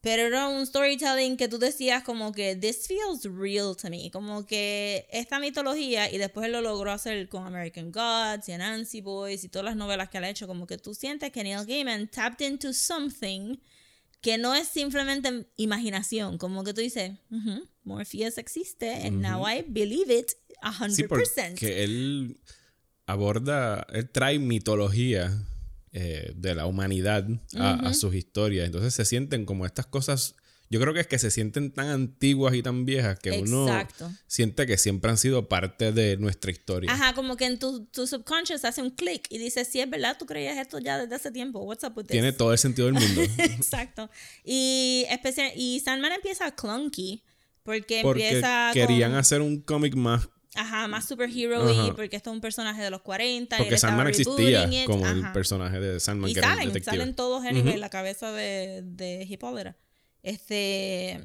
Pero era un storytelling que tú decías como que this feels real to me, como que esta mitología y después él lo logró hacer con American Gods y Anansi Boys y todas las novelas que él ha hecho, como que tú sientes que Neil Gaiman tapped into something que no es simplemente imaginación, como que tú dices, "Ujú, Morpheus existe and now I believe it a Sí, 100%. porque él aborda, él trae mitología eh, de la humanidad a, a sus historias. Entonces se sienten como estas cosas, yo creo que es que se sienten tan antiguas y tan viejas que uno siente que siempre han sido parte de nuestra historia. Ajá, como que en tu, tu subconscious hace un clic y dices, sí, es verdad, tú creías esto ya desde hace tiempo. What's up with this? Tiene todo el sentido del mundo. Exacto. Y, especial, y Sandman empieza clunky. Porque, Porque empieza querían con, hacer un cómic más Ajá, más superhero y porque esto es un personaje de los 40. y él Porque estaba Sandman existía como el personaje de Sandman, Y que era un salen, detective. salen todos en la cabeza de, de Hipólera. Este.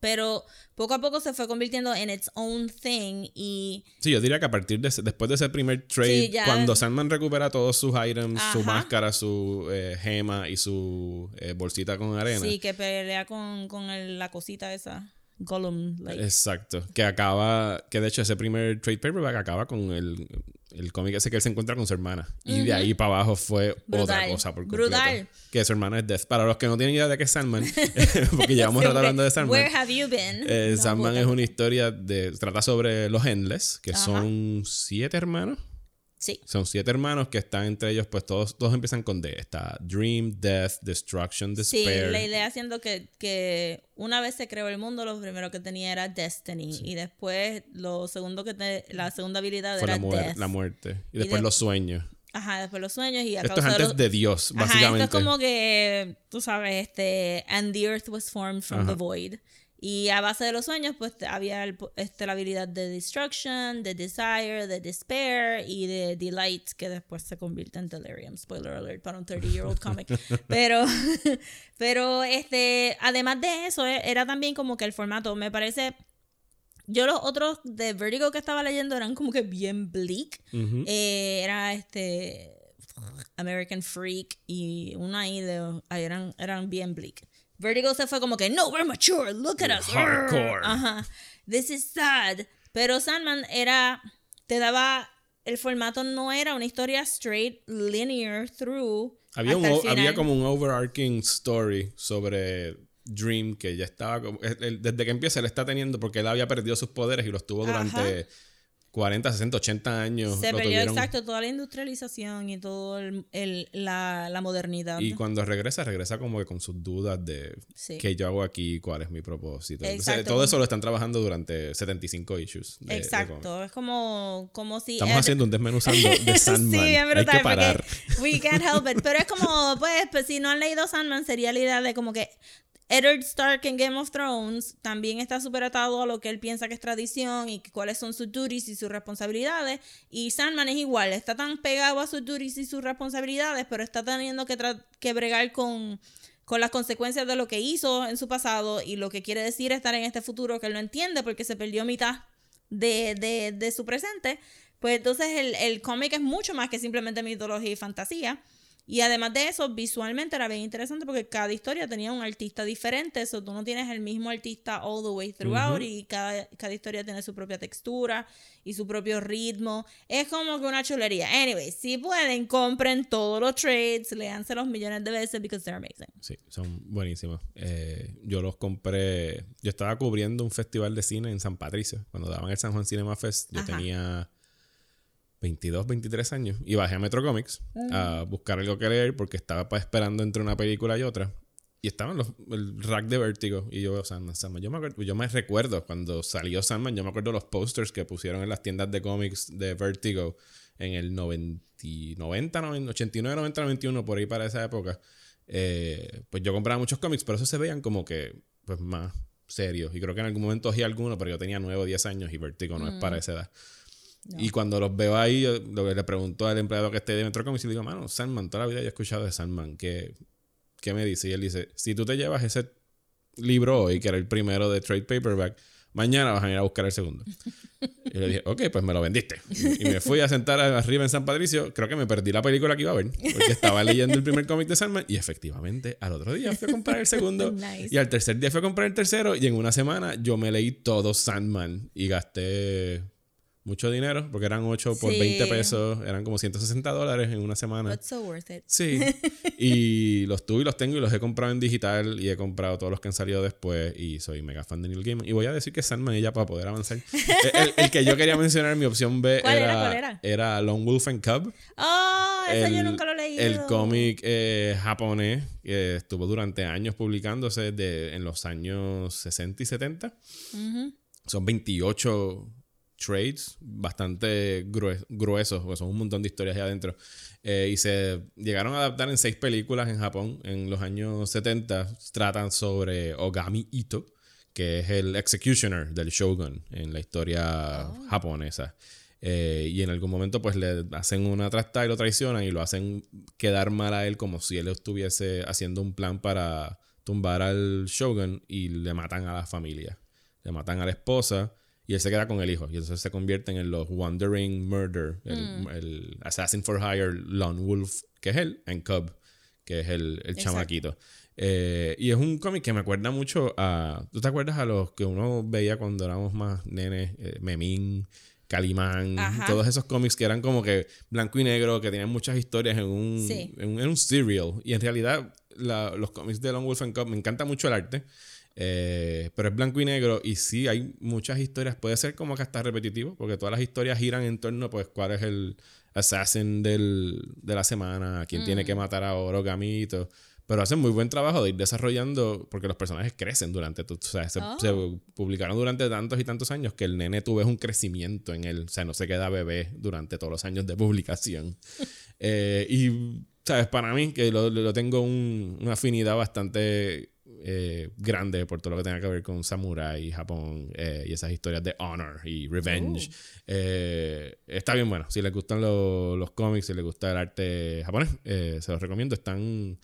Pero poco a poco se fue convirtiendo en its own thing y Sí, yo diría que a partir de ese- después de ese primer trade, Sí, ya- cuando Sandman recupera todos sus items, su máscara, su eh, gema y su eh, bolsita con arena. sí, que pelea con, con el- la cosita esa. Gollum, like. Exacto. Que acaba, que de hecho ese primer trade paperback acaba con el, el cómic ese que él se encuentra con su hermana. Y de ahí para abajo fue otra cosa por completo. Brutal. Que su hermana es Death. Para los que no tienen idea de qué es Sandman, porque llevamos rato hablando de Sandman. Where have you been? Eh, No, Sandman puta. es una historia de. Trata sobre los Endless, que son siete hermanos. Sí. Son siete hermanos que están entre ellos, pues todos, todos empiezan con D. Está Dream, Death, Destruction, Sí, Despair. la idea siendo que, que una vez se creó el mundo, lo primero que tenía era Destiny. Y después lo segundo que te- la segunda habilidad fue era la, muer- Death. la muerte. Y Y después de- los sueños. Ajá, después los sueños y a Esto es causa de antes los- de Dios, Ajá, básicamente. esto es como que, tú sabes, este, and the earth was formed from the Ajá. void. Y a base de los sueños, pues había el- este, la habilidad de destruction, de desire, de despair y de delight, que después se convierte en delirium. Spoiler alert para un 30-year-old comic. pero, pero, este, además de eso, eh, era también como que el formato, me parece. Yo los otros de Vertigo que estaba leyendo eran como que bien bleak. Eh, era este. American Freak y una ahí de eran, eran bien bleak. Vertigo se fue como que, no, we're mature, look at us. Hardcore. Ajá. This is sad. Pero Sandman era, te daba, el formato no era una historia straight, linear, through. Había, un, hasta el o- había final. como un overarching story sobre Dream que ya estaba. como- él- él- Desde que empieza, él está teniendo. Porque él había perdido sus poderes y los tuvo durante 40, 60, 80 años. Se perdió exacto toda la industrialización y todo el, el- la, la modernidad. Y cuando regresa, regresa como que con sus dudas de Sí. qué yo hago aquí, cuál es mi propósito. Entonces, Exacto. todo eso lo están trabajando durante 75 issues. de- Exacto, es como, como si... Estamos haciendo un desmenuzando de Sandman. Sí, Hay brutal, que parar. we can't help it. Pero es como, pues, pues, si no han leído Sandman, sería la idea de como que Eddard Stark en Game of Thrones también está súper atado a lo que él piensa que es tradición y cuáles son sus duties y sus responsabilidades. Y Sandman es igual, está tan pegado a sus duties y sus responsabilidades, pero está teniendo que, que bregar con, con las consecuencias de lo que hizo en su pasado y lo que quiere decir estar en este futuro que él no entiende porque se perdió mitad de, de, de su presente, pues entonces el, el cómic es mucho más que simplemente mitología y fantasía. Y además de eso, visualmente era bien interesante porque cada historia tenía un artista diferente. Eso tú no tienes el mismo artista all the way throughout y cada, cada historia tiene su propia textura y su propio ritmo. Es como que una chulería. Anyway, si pueden, compren todos los trades, léanse los millones de veces because they're amazing. Sí, son buenísimos. Eh, yo los compré. Yo estaba cubriendo un festival de cine en San Patricio. Cuando daban el San Juan Cinema Fest, yo Ajá. tenía 22, 23 años. Y bajé a Metro Comics a buscar algo que leer porque estaba pa- esperando entre una película y otra. Y estaban los, el rack de Vértigo. Y yo, Sandman, Sandman. Yo me, acuerdo- yo me recuerdo cuando salió Sandman. Yo me acuerdo los posters que pusieron en las tiendas de cómics de Vertigo en el 90, 90 90, 89, 90, 91, por ahí para esa época. Eh, pues yo compraba muchos cómics, pero esos se veían como que pues más serios. Y creo que en algún momento oí alguno, pero yo tenía 9 o 10 años y Vertigo no es para esa edad. Y cuando los veo ahí, yo lo que le pregunto al empleado que esté de Metro Comics y le digo, mano, Sandman, toda la vida yo he escuchado de Sandman. ¿Qué, ¿Qué me dice? Y él dice, si tú te llevas ese libro hoy, que era el primero de Trade Paperback, mañana vas a ir a buscar el segundo. Y le dije, ok, pues me lo vendiste. Y me fui a sentar arriba en San Patricio. Creo que me perdí la película que iba a ver, porque estaba leyendo el primer cómic de Sandman. Y efectivamente, al otro día fui a comprar el segundo. Nice. Y al tercer día fui a comprar el tercero. Y en una semana yo me leí todo Sandman. Y gasté mucho dinero, porque eran 8 por Sí. 20 pesos. Eran como 160 dólares en una semana. But so worth it. Sí. Y los tuve y los tengo y los he comprado en digital y he comprado todos los que han salido después y soy mega fan de Neil Gaiman. Y voy a decir que Sandman ya para poder avanzar. el, el que yo quería mencionar, mi opción B ¿Cuál era? era, ¿Cuál era? era Lone Wolf and Cub. Oh, eso yo nunca lo leído. El cómic eh, japonés que estuvo durante años publicándose de, en los años 60 y 70. Son 28 trades bastante grue- gruesos, porque son un montón de historias ahí adentro. Eh, y se llegaron a adaptar en seis películas en Japón en los años 70. Tratan sobre Ogami Ito, que es el executioner del shogun en la historia japonesa. Eh, y en algún momento pues le hacen una trastada y lo traicionan y lo hacen quedar mal a él como si él estuviese haciendo un plan para tumbar al shogun y le matan a la familia. Le matan a la esposa y él se queda con el hijo. Y entonces se convierten en los Wandering Murder, el, el Assassin for Hire Lone Wolf, que es él, and Cub, que es el, el chamaquito. Eh, y es un cómic que me acuerda mucho a. ¿Tú te acuerdas a los que uno veía cuando éramos más nenes? Eh, Memín, Calimán, Ajá. todos esos cómics que eran como que blanco y negro, que tenían muchas historias en un, Sí. en, en un serial. Y en realidad, la- los cómics de Lone Wolf and Cub me encanta mucho el arte. Eh, pero es blanco y negro y sí hay muchas historias. Puede ser como que hasta repetitivo porque todas las historias giran en torno pues cuál es el assassin del, de la semana quién tiene que matar a Orogamito pero hacen muy buen trabajo de ir desarrollando porque los personajes crecen durante o sea, se, Oh. se publicaron durante tantos y tantos años que el nene tú ves un crecimiento en él. O sea no se queda bebé durante todos los años de publicación. Eh, y sabes para mí que lo, lo tengo un- una afinidad bastante eh, grande por todo lo que tenga que ver con Samurai, Japón eh, y esas historias de honor y revenge. Eh, está bien bueno. Si les gustan lo- los cómics, si les gusta el arte japonés, eh, se los recomiendo. Están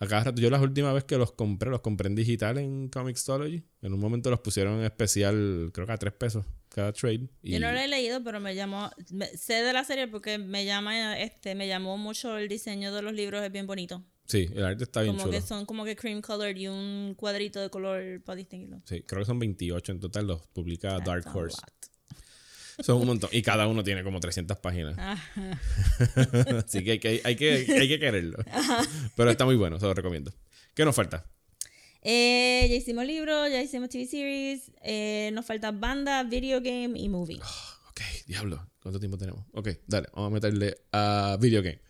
A cada rato, yo las últimas vez que los compré, los compré en digital en Comixology. En un momento los pusieron en especial, creo que a 3 pesos cada trade. Y Yo no lo he leído, pero me llamó, me- sé de la serie porque me llama, este, me llamó mucho el diseño de los libros, es bien bonito. Sí, el arte está bien Como chulo. que son como que cream colored y un cuadrito de color para distinguirlo. Sí, creo que son 28 en total, los publica Dark That's Horse. Son un montón. Y cada uno tiene como 300 páginas. Ajá. Así que hay que, hay que, hay que quererlo. Pero está muy bueno, se lo recomiendo. ¿Qué nos falta? Eh, ya hicimos libros, ya hicimos TV series, eh, nos falta banda, video game y movie. Ok, diablo. ¿Cuánto tiempo tenemos? Ok, dale, vamos a meterle a video game.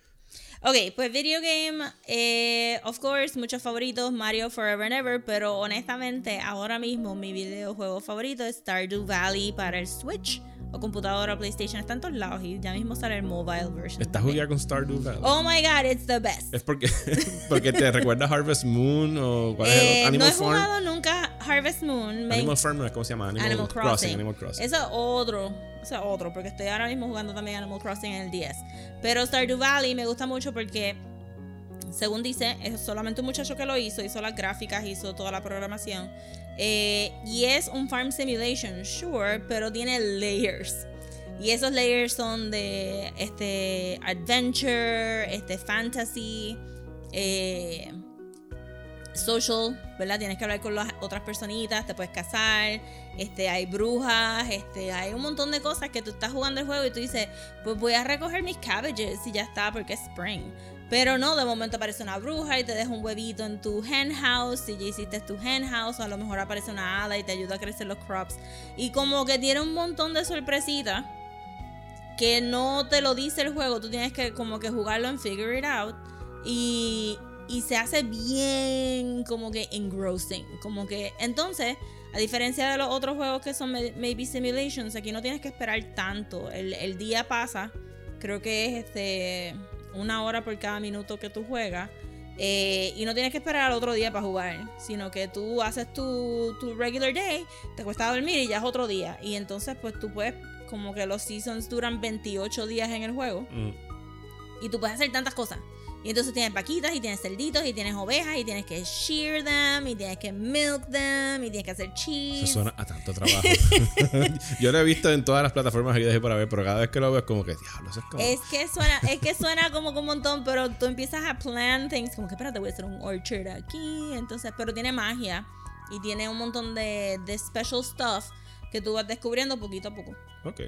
Ok, pues video game, eh, of course, muchos favoritos, Mario Forever and Ever, pero honestamente ahora mismo mi videojuego favorito es Stardew Valley para el Switch o computadora o PlayStation, está en todos lados y ya mismo sale el mobile version. ¿Estás jugando con Stardew Valley? Oh my god, it's the best. ¿Es porque, porque te recuerda Harvest Moon o cuál es el Eh, otro? no Animal he Farm? jugado nunca Harvest Moon. me- Animal Farm, cómo se llama. Animal, Animal Crossing. Crossing. Animal Crossing. Eso es otro. Eso es otro, porque estoy ahora mismo jugando también Animal Crossing en el 10. Pero Stardew Valley me gusta mucho porque, según dice, es solamente un muchacho que lo hizo, hizo las gráficas, hizo toda la programación. Eh, y es un farm simulation, sure, pero tiene layers. Y esos layers son de este adventure, este fantasy, eh, social, ¿verdad? Tienes que hablar con las otras personitas, te puedes casar, este, hay brujas, este, hay un montón de cosas que tú estás jugando el juego y tú dices, pues voy a recoger mis cabbages y ya está porque es spring. Pero no, de momento aparece una bruja y te deja un huevito en tu hen house y ya hiciste tu hen house, o a lo mejor aparece una hada y te ayuda a crecer los crops. Y como que tiene un montón de sorpresitas que no te lo dice el juego, tú tienes que como que jugarlo en figure it out y, y se hace bien como que engrossing, como que entonces, a diferencia de los otros juegos que son may- maybe simulations, aquí no tienes que esperar tanto, el, el día pasa, creo que es este una hora por cada minuto que tú juegas. eh, y no tienes que esperar al otro día para jugar, sino que tú haces tu, tu regular day, te cuesta dormir y ya es otro día. Y entonces pues tú puedes, como que los seasons duran 28 días en el juego. Mm. Y tú puedes hacer tantas cosas. Y entonces tienes vaquitas y tienes cerditos y tienes ovejas y tienes que shear them y tienes que milk them y tienes que hacer cheese. Eso suena a tanto trabajo. Yo lo he visto en todas las plataformas que para ver, pero cada vez que lo veo es como que, diablo, eso es como... Es que suena, es que suena como que un montón, pero tú empiezas a plan things, como que espérate, voy a hacer un orchard aquí, entonces, pero tiene magia y tiene un montón de, de special stuff que tú vas descubriendo poquito a poco. Ok,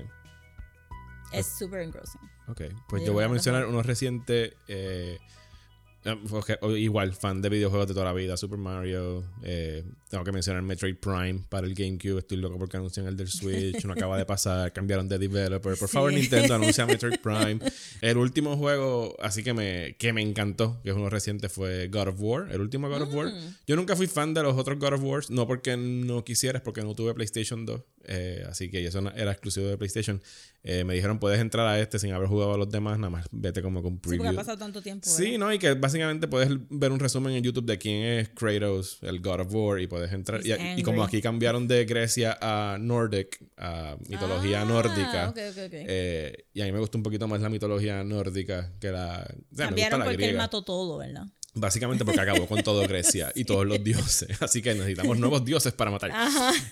Es super engrossing. Ok. Pues yo voy a mencionar unos recientes... eh, eh, igual, fan de videojuegos de toda la vida. Super Mario. eh, tengo que mencionar Metroid Prime para el GameCube. Estoy loco porque anuncian el del Switch. No acaba de pasar. Cambiaron de developer. Por favor, Sí. Nintendo, anuncia Metroid Prime. El último juego, así que me, que me encantó, que es uno reciente, fue God of War. El último God of War. Mm. Yo nunca fui fan de los otros God of Wars. No porque no quisiera, es porque no tuve PlayStation 2. Eh, así que eso era exclusivo de PlayStation. Eh, me dijeron, puedes entrar a este sin haber jugado a los demás. Nada más vete como con Sí, preview. porque ha pasado tanto tiempo. Sí. ¿no? Y que básicamente puedes ver un resumen en YouTube de quién es Kratos, el God of War, y puedes entrar. Y, y como aquí cambiaron de Grecia a Nordic, a mitología Ah, nórdica. ok, ok, ok. eh, y a mí me gusta un poquito más la mitología nórdica que la. o sea, me gusta Cambiaron la porque él mató todo, ¿verdad? Básicamente porque acabó con todo Grecia y todos los dioses. Así que necesitamos nuevos dioses para matar.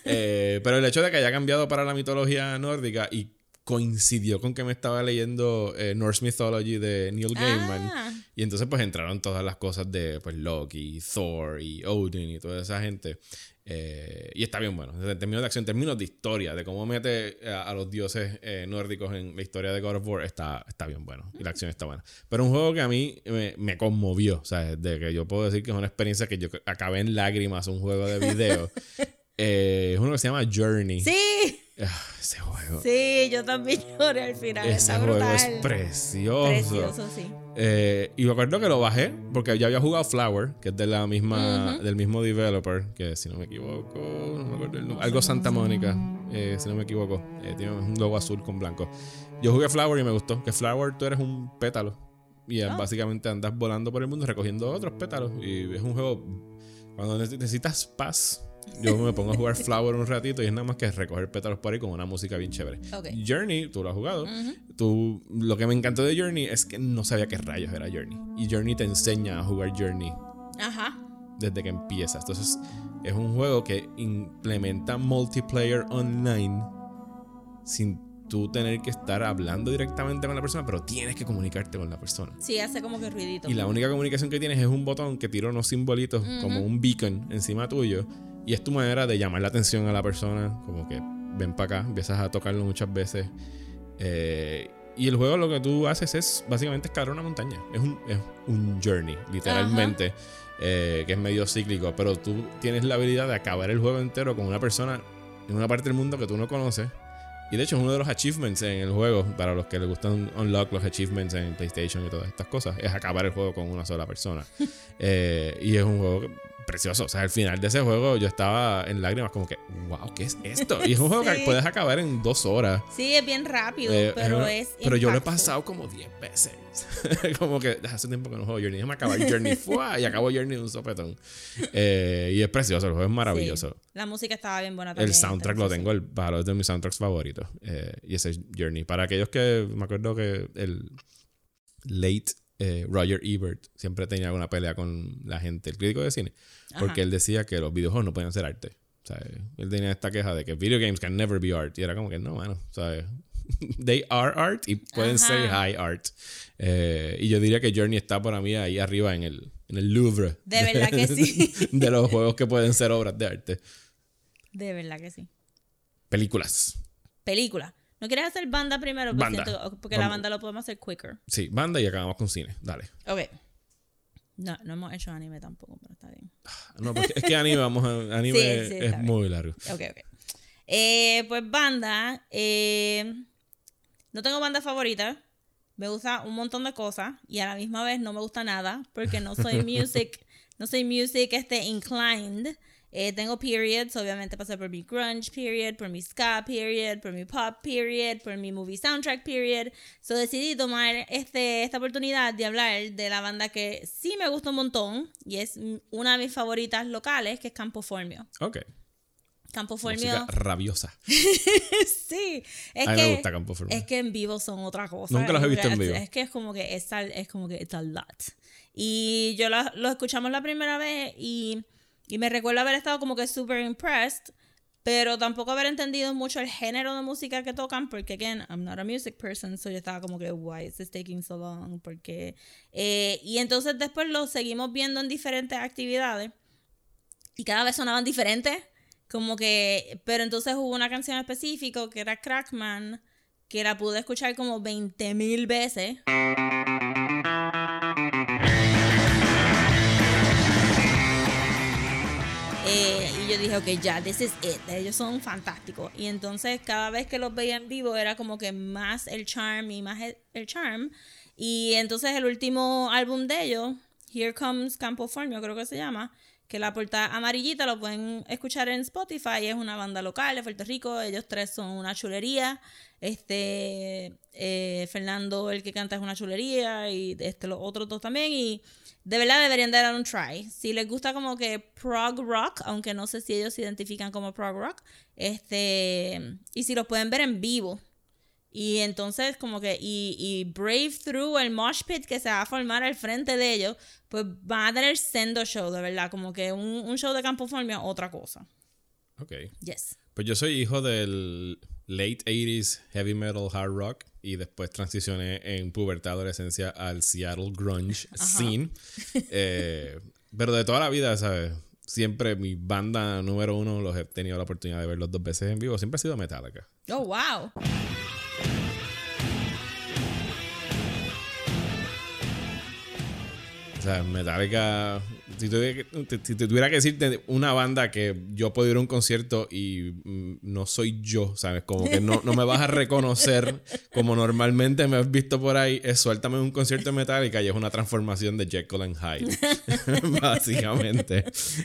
Eh, pero el hecho de que haya cambiado para la mitología nórdica y coincidió con que me estaba leyendo eh, Norse Mythology de Neil Gaiman. Ah. Y entonces pues entraron todas las cosas de pues Loki, Thor y Odin y toda esa gente. Eh, y está bien bueno. En términos de acción, en términos de historia, de cómo mete a, a los dioses eh, nórdicos en la historia de God of War, está, está bien bueno. Y la acción está buena. Pero un juego que a mí me, me conmovió. O sea, de que yo puedo decir que es una experiencia que yo acabé en lágrimas, un juego de video. Eh, es uno que se llama Journey. Sí, Ah, ese juego. sí, yo también lloré al final. Ese está juego brutal. es precioso. Precioso, sí. Eh, y me acuerdo que lo bajé porque ya había jugado Flower, que es de la misma, del mismo developer, que si no me equivoco, no me acuerdo el nombre, algo Santa Mónica, eh, si no me equivoco, eh, tiene un logo azul con blanco. Yo jugué Flower y me gustó, que Flower tú eres un pétalo y Ah. básicamente andas volando por el mundo recogiendo otros pétalos y es un juego cuando neces- necesitas paz. Yo me pongo a jugar Flower un ratito y es nada más que recoger pétalos por ahí con una música bien chévere. Journey, tú lo has jugado. Tú, lo que me encantó de Journey es que no sabía qué rayos era Journey. Y Journey te enseña a jugar Journey Ajá. desde que empiezas. Entonces, es un juego que implementa multiplayer online sin tú tener que estar hablando directamente con la persona, pero tienes que comunicarte con la persona. Sí, hace como que ruidito. Y la única comunicación que tienes es un botón que tira unos simbolitos como un beacon encima tuyo. Y es tu manera de llamar la atención a la persona, como que ven para acá, empiezas a tocarlo muchas veces. Eh, y el juego lo que tú haces es básicamente escalar una montaña. Es un, es un journey, literalmente, eh, que es medio cíclico. Pero tú tienes la habilidad de acabar el juego entero con una persona en una parte del mundo que tú no conoces. Y de hecho es uno de los achievements en el juego, para los que les gustan unlock los achievements en PlayStation y todas estas cosas, es acabar el juego con una sola persona. Eh, y es un juego que- precioso. O sea, al final de ese juego yo estaba en lágrimas como que, wow, ¿qué es esto? Y es un juego que puedes acabar en dos horas. Sí, es bien rápido, Eh, pero es. pero yo lo he pasado como 10 veces. como que hace tiempo que no juego Journey. Déjame acabar Journey. ¡fua! y acabo Journey de un sopetón. Eh, y es precioso, el juego es maravilloso. Sí. La música estaba bien buena también. El soundtrack lo tengo, el palo es de mis soundtracks favoritos. Eh, y ese es Journey. Para aquellos que me acuerdo que el late eh, Roger Ebert siempre tenía una pelea con la gente, el crítico de cine, porque él decía que los videojuegos no pueden ser arte. Sea, él tenía esta queja de que video games can never be art. Y era como que no, bueno, ¿sabes? They are art y pueden Ajá. ser high art. Eh, y yo diría que Journey está para mí ahí arriba en el, en el Louvre. De verdad que sí. de los juegos que pueden ser obras de arte. De verdad que sí. Películas. Película. ¿No quieres hacer banda primero? Pues Banda. siento- porque la banda lo podemos hacer quicker. Sí, banda y acabamos con cine. Dale. Ok. No, no hemos hecho anime tampoco, pero está bien. No, porque es que anime, vamos a, anime Sí, sí, es muy largo. Ok, ok. Eh, pues banda. eh, no tengo banda favorita. Me gusta un montón de cosas. Y a la misma vez no me gusta nada. Porque no soy music. no soy music este, inclined. Eh, tengo periods, obviamente pasé por mi grunge period, por mi ska period, por mi pop period, por mi movie soundtrack period. So decidí tomar este, esta oportunidad de hablar de la banda que sí me gusta un montón y es una de mis favoritas locales, que es Campo Formio. Ok. Campo Formio. Rabiosa. sí, es A mí que, me gusta Campo Formio. es que en vivo son otra cosa. Nunca los he visto en vivo. Es que es como que es, es como que it's a lot. Y yo lo, lo escuchamos la primera vez y, y me recuerdo haber estado como que super impressed, pero tampoco haber entendido mucho el género de música que tocan, porque, again, I'm not a music person, so yo estaba como que, why is this taking so long? Porque, eh, y entonces después lo seguimos viendo en diferentes actividades y cada vez sonaban diferentes. Como que, pero entonces hubo una canción específica que era Crackman, que la pude escuchar como 20 mil veces. Eh, y yo dije, ok, ya, this is it. Ellos son fantásticos. Y entonces cada vez que los veía en vivo era como que más el charm y más el, el charm. Y entonces el último álbum de ellos, Here Comes Campo Formio, creo que se llama, que la portada amarillita lo pueden escuchar en Spotify. Es una banda local de Puerto Rico. Ellos tres son una chulería. Este, eh, Fernando, el que canta, es una chulería. Y este, los otros dos también. De verdad deberían de dar un try. Si les gusta como que prog rock, aunque no sé si ellos se identifican como prog rock, este, y si los pueden ver en vivo. Y entonces como que, y, y brave through el mosh pit que se va a formar al frente de ellos, pues van a tener sendo show, de verdad, como que un, un show de campo formia, otra cosa. Ok. Yes. Pues yo soy hijo del late 80s heavy metal hard rock y después transicioné en pubertad adolescencia al Seattle grunge scene. Eh, pero de toda la vida, ¿sabes? Siempre mi banda número uno los he tenido la oportunidad de verlos dos veces en vivo. Siempre ha sido Metallica. Oh, wow. O sea, Metallica. Si tuviera, que, si te tuviera que decirte una banda que yo puedo ir a un concierto y mm, no soy yo, ¿sabes? Como que no, no me vas a reconocer como normalmente me has visto por ahí, es suéltame un concierto de Metallica y es una transformación de Jekyll and Hyde. Básicamente.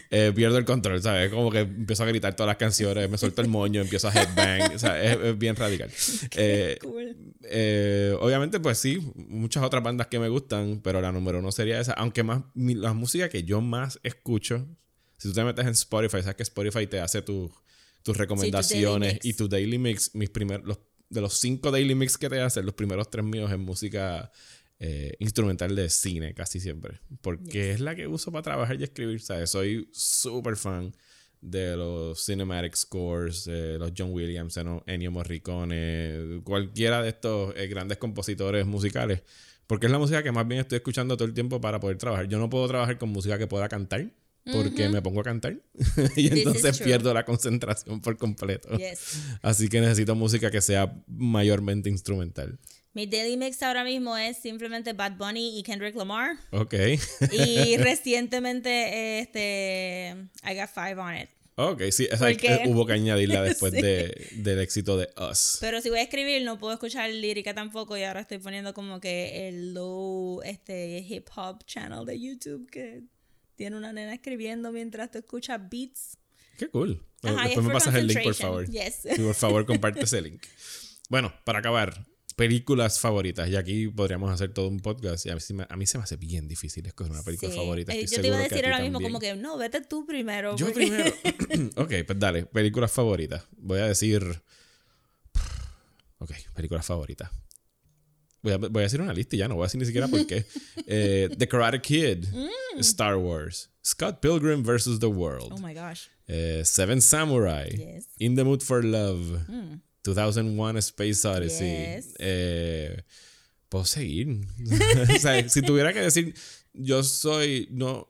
Eh, pierdo el control, ¿sabes? Como que empiezo a gritar todas las canciones, me suelto el moño, empiezo a headbang. O sea, es, es bien radical. Eh, Cool. eh, obviamente, pues sí, muchas otras bandas que me gustan, pero la número uno sería esa. Aunque más, mi- la música que yo más escucho, si tú te metes en Spotify, sabes que Spotify te hace tu- tus recomendaciones y tu daily mix. Mis primeros, los, de los cinco daily mix que te hacen, los primeros tres míos es música eh, instrumental de cine casi siempre. Porque es la que uso para trabajar y escribir. ¿sabes? Soy súper fan de los cinematic scores, eh, los John Williams. Ennio Morricone, cualquiera de estos eh, grandes compositores musicales. Porque es la música que más bien estoy escuchando todo el tiempo para poder trabajar. Yo no puedo trabajar con música que pueda cantar. Porque me pongo a cantar y entonces pierdo la concentración por completo. Yes. Así que necesito música que sea mayormente instrumental. Mi daily mix ahora mismo es simplemente Bad Bunny y Kendrick Lamar. Ok. Y recientemente, este, I Got Five on It. Ok, sí, hubo que añadirla después Sí. de, del éxito de Us. Pero si voy a escribir, no puedo escuchar lírica tampoco. Y ahora estoy poniendo como que el low este, hip hop channel de YouTube que tiene una nena escribiendo mientras tú escuchas beats. Qué cool. Ajá, después me pasas el link, por favor. Yes. Sí, por favor, comparte ese link. Bueno, para acabar, películas favoritas. Y aquí podríamos hacer todo un podcast. Y a mí, a mí se me hace bien difícil escoger una película Sí. favorita. Eh, Estoy yo te iba a decir ahora mismo también. como que no, vete tú primero. Yo porque- primero. ok, pues dale, películas favoritas. Voy a decir. Ok, películas favoritas. Voy a, voy a decir una lista y ya, no voy a decir ni siquiera por qué. Eh, The Karate Kid, Mm. Star Wars, Scott Pilgrim vs. The World, Oh my gosh. eh, Seven Samurai, Yes. Mm. In the Mood for Love, 2001 A Space Odyssey. Yes. Eh, Puedo seguir. o sea, si tuviera que decir, yo soy, no,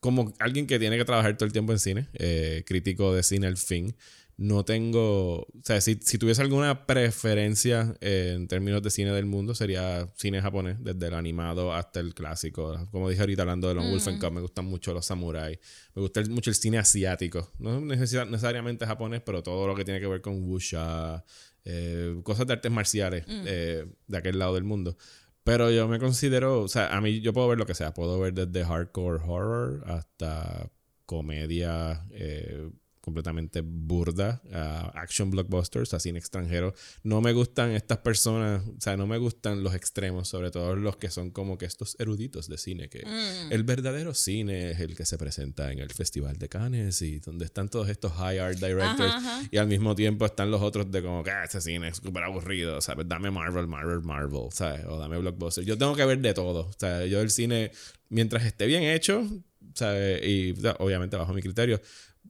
como alguien que tiene que trabajar todo el tiempo en cine, eh, crítico de cine al fin, no tengo, o sea, si, si tuviese alguna preferencia eh, en términos de cine del mundo, sería cine japonés, desde el animado hasta el clásico. Como dije ahorita hablando de los Wolf and me gustan mucho los samuráis, me gusta el- mucho el cine asiático, no necesita- necesariamente japonés, pero todo lo que tiene que ver con wuxia, eh, cosas de artes marciales eh, de aquel lado del mundo. Pero yo me considero, o sea, a mí yo puedo ver lo que sea, puedo ver desde hardcore horror hasta comedia completamente burda, a action blockbusters, a cine extranjero. No me gustan estas personas, o sea, no me gustan los extremos, sobre todo los que son como que estos eruditos de cine, que el verdadero cine es el que se presenta en el Festival de Cannes y donde están todos estos high art directors Ajá, ajá. y al mismo tiempo están los otros de como que "Ah, ese cine es súper aburrido, ¿sabes? Dame Marvel, Marvel, Marvel, ¿sabes? O dame Blockbuster. Yo tengo que ver de todo, o sea, yo el cine, mientras esté bien hecho, ¿sabes? Y o sea, obviamente bajo mi criterio,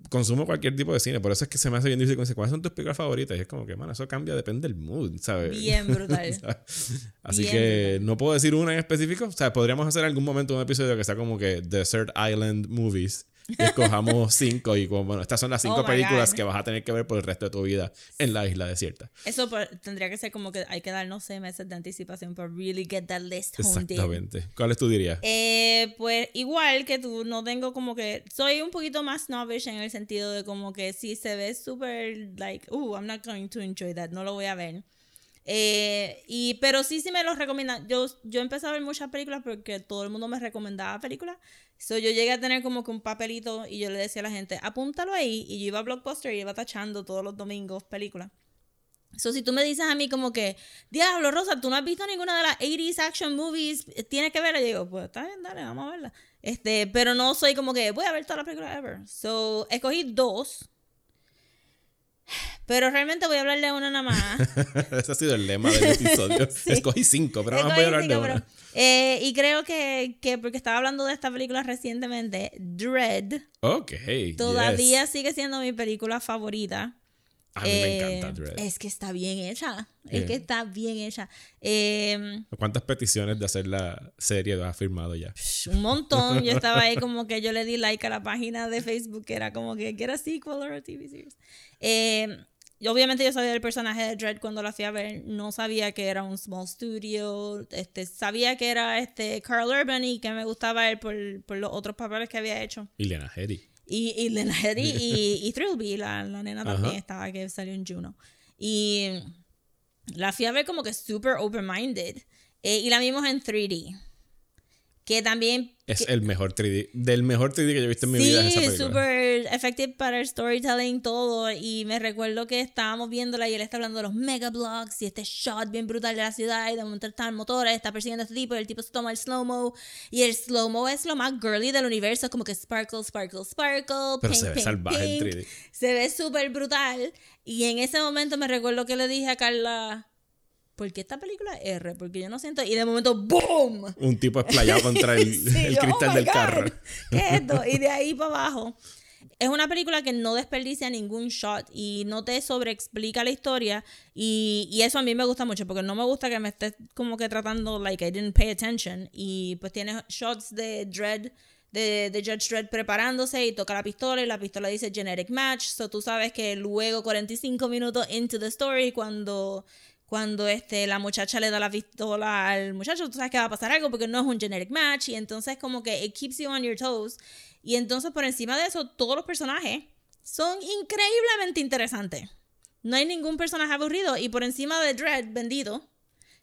consumo cualquier tipo de cine. Por eso es que se me hace bien difícil con ¿cuáles son tus películas favoritas? Y es como que, mano, eso cambia, depende del mood, ¿sabes? Bien brutal. Así Bien que brutal. no puedo decir una en específico. O sea, podríamos hacer algún momento un episodio que sea como que Desert Island Movies. Y escojamos cinco y como, bueno, estas son las cinco Oh películas God. que vas a tener que ver por el resto de tu vida en la isla desierta. Eso por- tendría que ser como que hay que dar, no sé, meses de anticipación para really get that list honed in. Exactamente. ¿Cuáles tú dirías? Eh, pues igual que tú, no tengo como que. Soy un poquito más snobbish en el sentido de como que si se ve súper, like, uh, I'm not going to enjoy that, no lo voy a ver. Eh, y, pero sí, sí me los recomiendan. Yo, yo empecé a ver muchas películas porque todo el mundo me recomendaba películas. So, yo llegué a tener como que un papelito y yo le decía a la gente, apúntalo ahí. Y yo iba a Blockbuster y iba tachando todos los domingos películas. So, si tú me dices a mí como que, Diablo, Rosa, tú no has visto ninguna de las 80s action movies, tienes que verla. Y digo, pues está bien, dale, vamos a verla. Este, pero no soy como que voy a ver todas las películas ever. So, escogí dos. Pero realmente voy a hablar de una nada más. Ese ha sido el lema del episodio. Sí. Escogí cinco, pero ahora voy a hablar de una. pero- eh, y creo que, que porque estaba hablando de esta película recientemente, Dread Ok. todavía yes. sigue siendo mi película favorita. A mí me Eh, encanta Dread. Es que está bien hecha. Es que está bien hecha. Eh, ¿Cuántas peticiones de hacer la serie has firmado ya? Un montón. Yo estaba ahí como que yo le di like a la página de Facebook que era como que quiera sequel o TV series. Eh, y obviamente yo sabía del personaje de Dread cuando la fui a ver. No sabía que era un small studio. Este, sabía que era este Carl Urban y que me gustaba él por, por los otros papeles que había hecho. Y Lena Headey. Y, y Lena Headey y, y Thrillby, la, la nena también estaba que salió en Juno. Y la fui a ver como que super open-minded. Eh, y la vimos en 3D. Que también... Es que- el mejor 3D. Del mejor 3D que yo he visto en mi vida. es esa Sí, película. super effective para el storytelling, todo. Y me recuerdo que estábamos viéndola y él está hablando de los mega blocks y este shot bien brutal de la ciudad. Y de momento están motores, está persiguiendo a este tipo. Y el tipo se toma el slow-mo. Y el slow-mo es lo más girly del universo. Es como que sparkle, sparkle, sparkle. Pero pink, se ve pink, salvaje en pink. 3D. Se ve súper brutal. Y en ese momento me recuerdo que le dije a Carla. ¿Por qué esta película es R? Porque yo no siento. Y de momento, ¡boom! Un tipo esplayado contra el, Sí, el yo, cristal "Oh del God, carro. ¿Qué es esto? Y de ahí para abajo. Es una película que no desperdicia ningún shot y no te sobreexplica la historia. Y, y eso a mí me gusta mucho porque no me gusta que me estés como que tratando like I didn't pay attention. Y pues tiene shots de Dread, de, de Judge Dredd preparándose y toca la pistola y la pistola dice Genetic Match. So tú sabes que luego, 45 minutos into the story, cuando cuando este, la muchacha le da la pistola al muchacho, tú sabes que va a pasar algo porque no es un generic match y entonces como que it keeps you on your toes y entonces por encima de eso todos los personajes son increíblemente interesantes. No hay ningún personaje aburrido y por encima de Dread, vendido,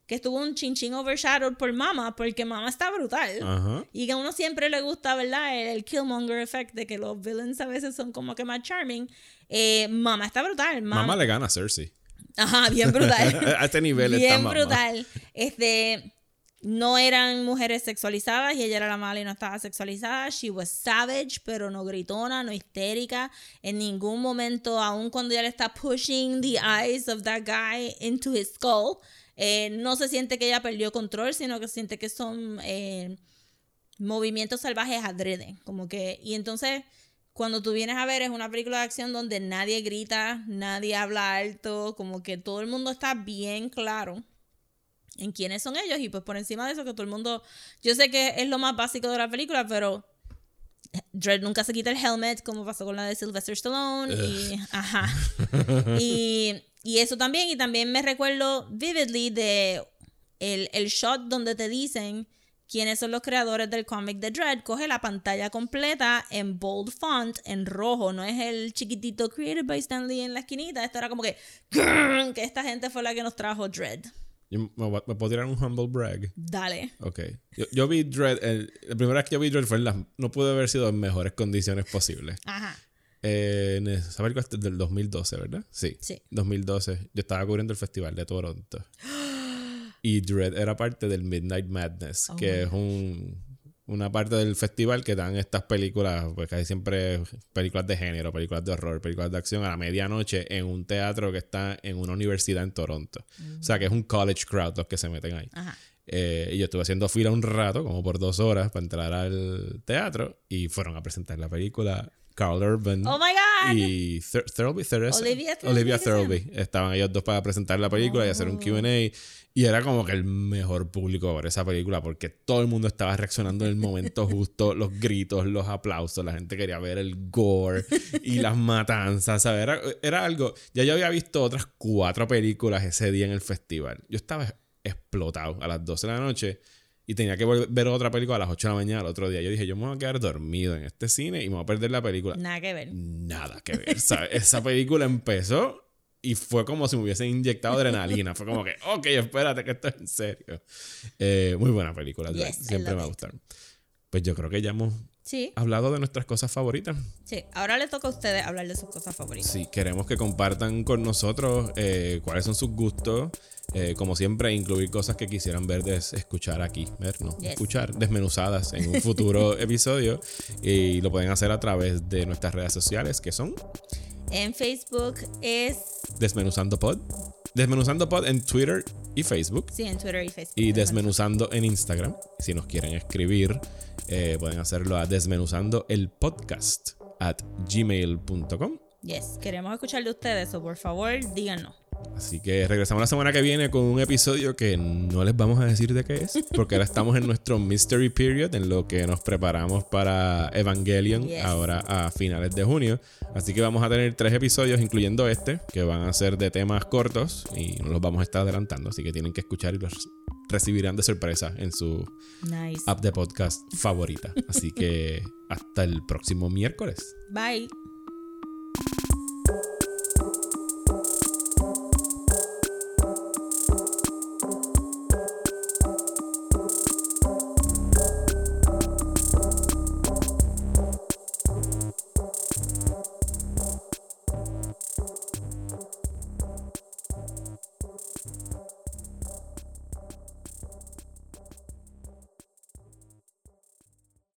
que estuvo un chinchín overshadowed por Mama porque Mama está brutal. Ajá. Y que a uno siempre le gusta, ¿verdad? El, el Killmonger effect de que los villains a veces son como que más charming. Eh, Mama está brutal. Mamá le gana a Cersei. Ajá, bien brutal. a este nivel está bien brutal. Este, no eran mujeres sexualizadas y ella era la mala y no estaba sexualizada. She was savage, pero no gritona, no histérica. En ningún momento, aun cuando ella le está pushing the eyes of that guy into his skull, eh, no se siente que ella perdió control, sino que siente que son eh, movimientos salvajes adrede. Como que, y entonces cuando tú vienes a ver es una película de acción donde nadie grita, nadie habla alto, como que todo el mundo está bien claro en quiénes son ellos y pues por encima de eso que todo el mundo, yo sé que es lo más básico de la película, pero Dredd nunca se quita el helmet como pasó con la de Sylvester Stallone y ajá. Y, y eso también y también me recuerdo vividly de el, el shot donde te dicen quiénes son los creadores del cómic de Dread, coge la pantalla completa en bold font, en rojo, no es el chiquitito created by Stan Lee en la esquinita, esto era como que, que esta gente fue la que nos trajo Dread. Me, puedo tirar un humble brag. Dale. Ok. Yo, yo vi Dread. el- la primera vez que yo vi Dread fue en las. No pude haber sido en mejores condiciones posibles. Ajá. Eh, esa película es del 2012, ¿verdad? Sí. Sí. 2012. Yo estaba cubriendo el festival de Toronto. Y Dread era parte del Midnight Madness, Oh que es un, una parte del festival que dan estas películas, pues casi siempre películas de género, películas de horror, películas de acción a la medianoche en un teatro que está en una universidad en Toronto. O sea que es un college crowd los que se meten ahí. Ajá. Eh, y yo estuve haciendo fila un rato, como por dos horas, para entrar al teatro. Y fueron a presentar la película Carl Urban Oh my God. y Thur- Thirlby, Theresa- Olivia Thirlby, Olivia. Thirlby. Estaban ellos dos para presentar la película y hacer un Oh. QA. Y era como que el mejor público para esa película porque todo el mundo estaba reaccionando en el momento justo, los gritos, los aplausos, la gente quería ver el gore y las matanzas, ¿sabes? Era, era algo... Ya yo había visto otras cuatro películas ese día en el festival. Yo estaba explotado a las 12 de la noche y tenía que volver- ver otra película a las 8 de la mañana el otro día. Yo dije, yo me voy a quedar dormido en este cine y me voy a perder la película Nada que ver. nada que ver. ¿sabes? Esa película empezó y fue como si me hubiesen inyectado adrenalina. Fue como que, ok, espérate que esto es en serio. Eh, muy buena película. Yes, Siempre me va a gustar. Pues yo creo que ya hemos Sí, hablado de nuestras cosas favoritas. sí. Ahora le toca a ustedes hablar de sus cosas favoritas. Sí, queremos que compartan con nosotros eh, cuáles son sus gustos. Eh, como siempre, incluir cosas que quisieran ver, des- escuchar aquí, ver, no, Yes. escuchar desmenuzadas en un futuro episodio. Y lo pueden hacer a través de nuestras redes sociales, que son En Facebook es. Desmenuzando Pod. Desmenuzando Pod en Twitter y Facebook. Sí, en Twitter y Facebook. Y Desmenuzando en Instagram. Si nos quieren escribir, eh, pueden hacerlo a Desmenuzando el podcast at gmail.com. Yes, queremos escuchar de ustedes, o por favor, díganos. Así que regresamos la semana que viene con un episodio que no les vamos a decir de qué es, porque ahora estamos en nuestro Mystery Period, en lo que nos preparamos para Evangelion, Yes. ahora a finales de junio. Así que vamos a tener tres episodios, incluyendo este, que van a ser de temas cortos y no los vamos a estar adelantando, así que tienen que escuchar y los recibirán de sorpresa en su Nice. app de podcast favorita. Así que hasta el próximo miércoles. Bye.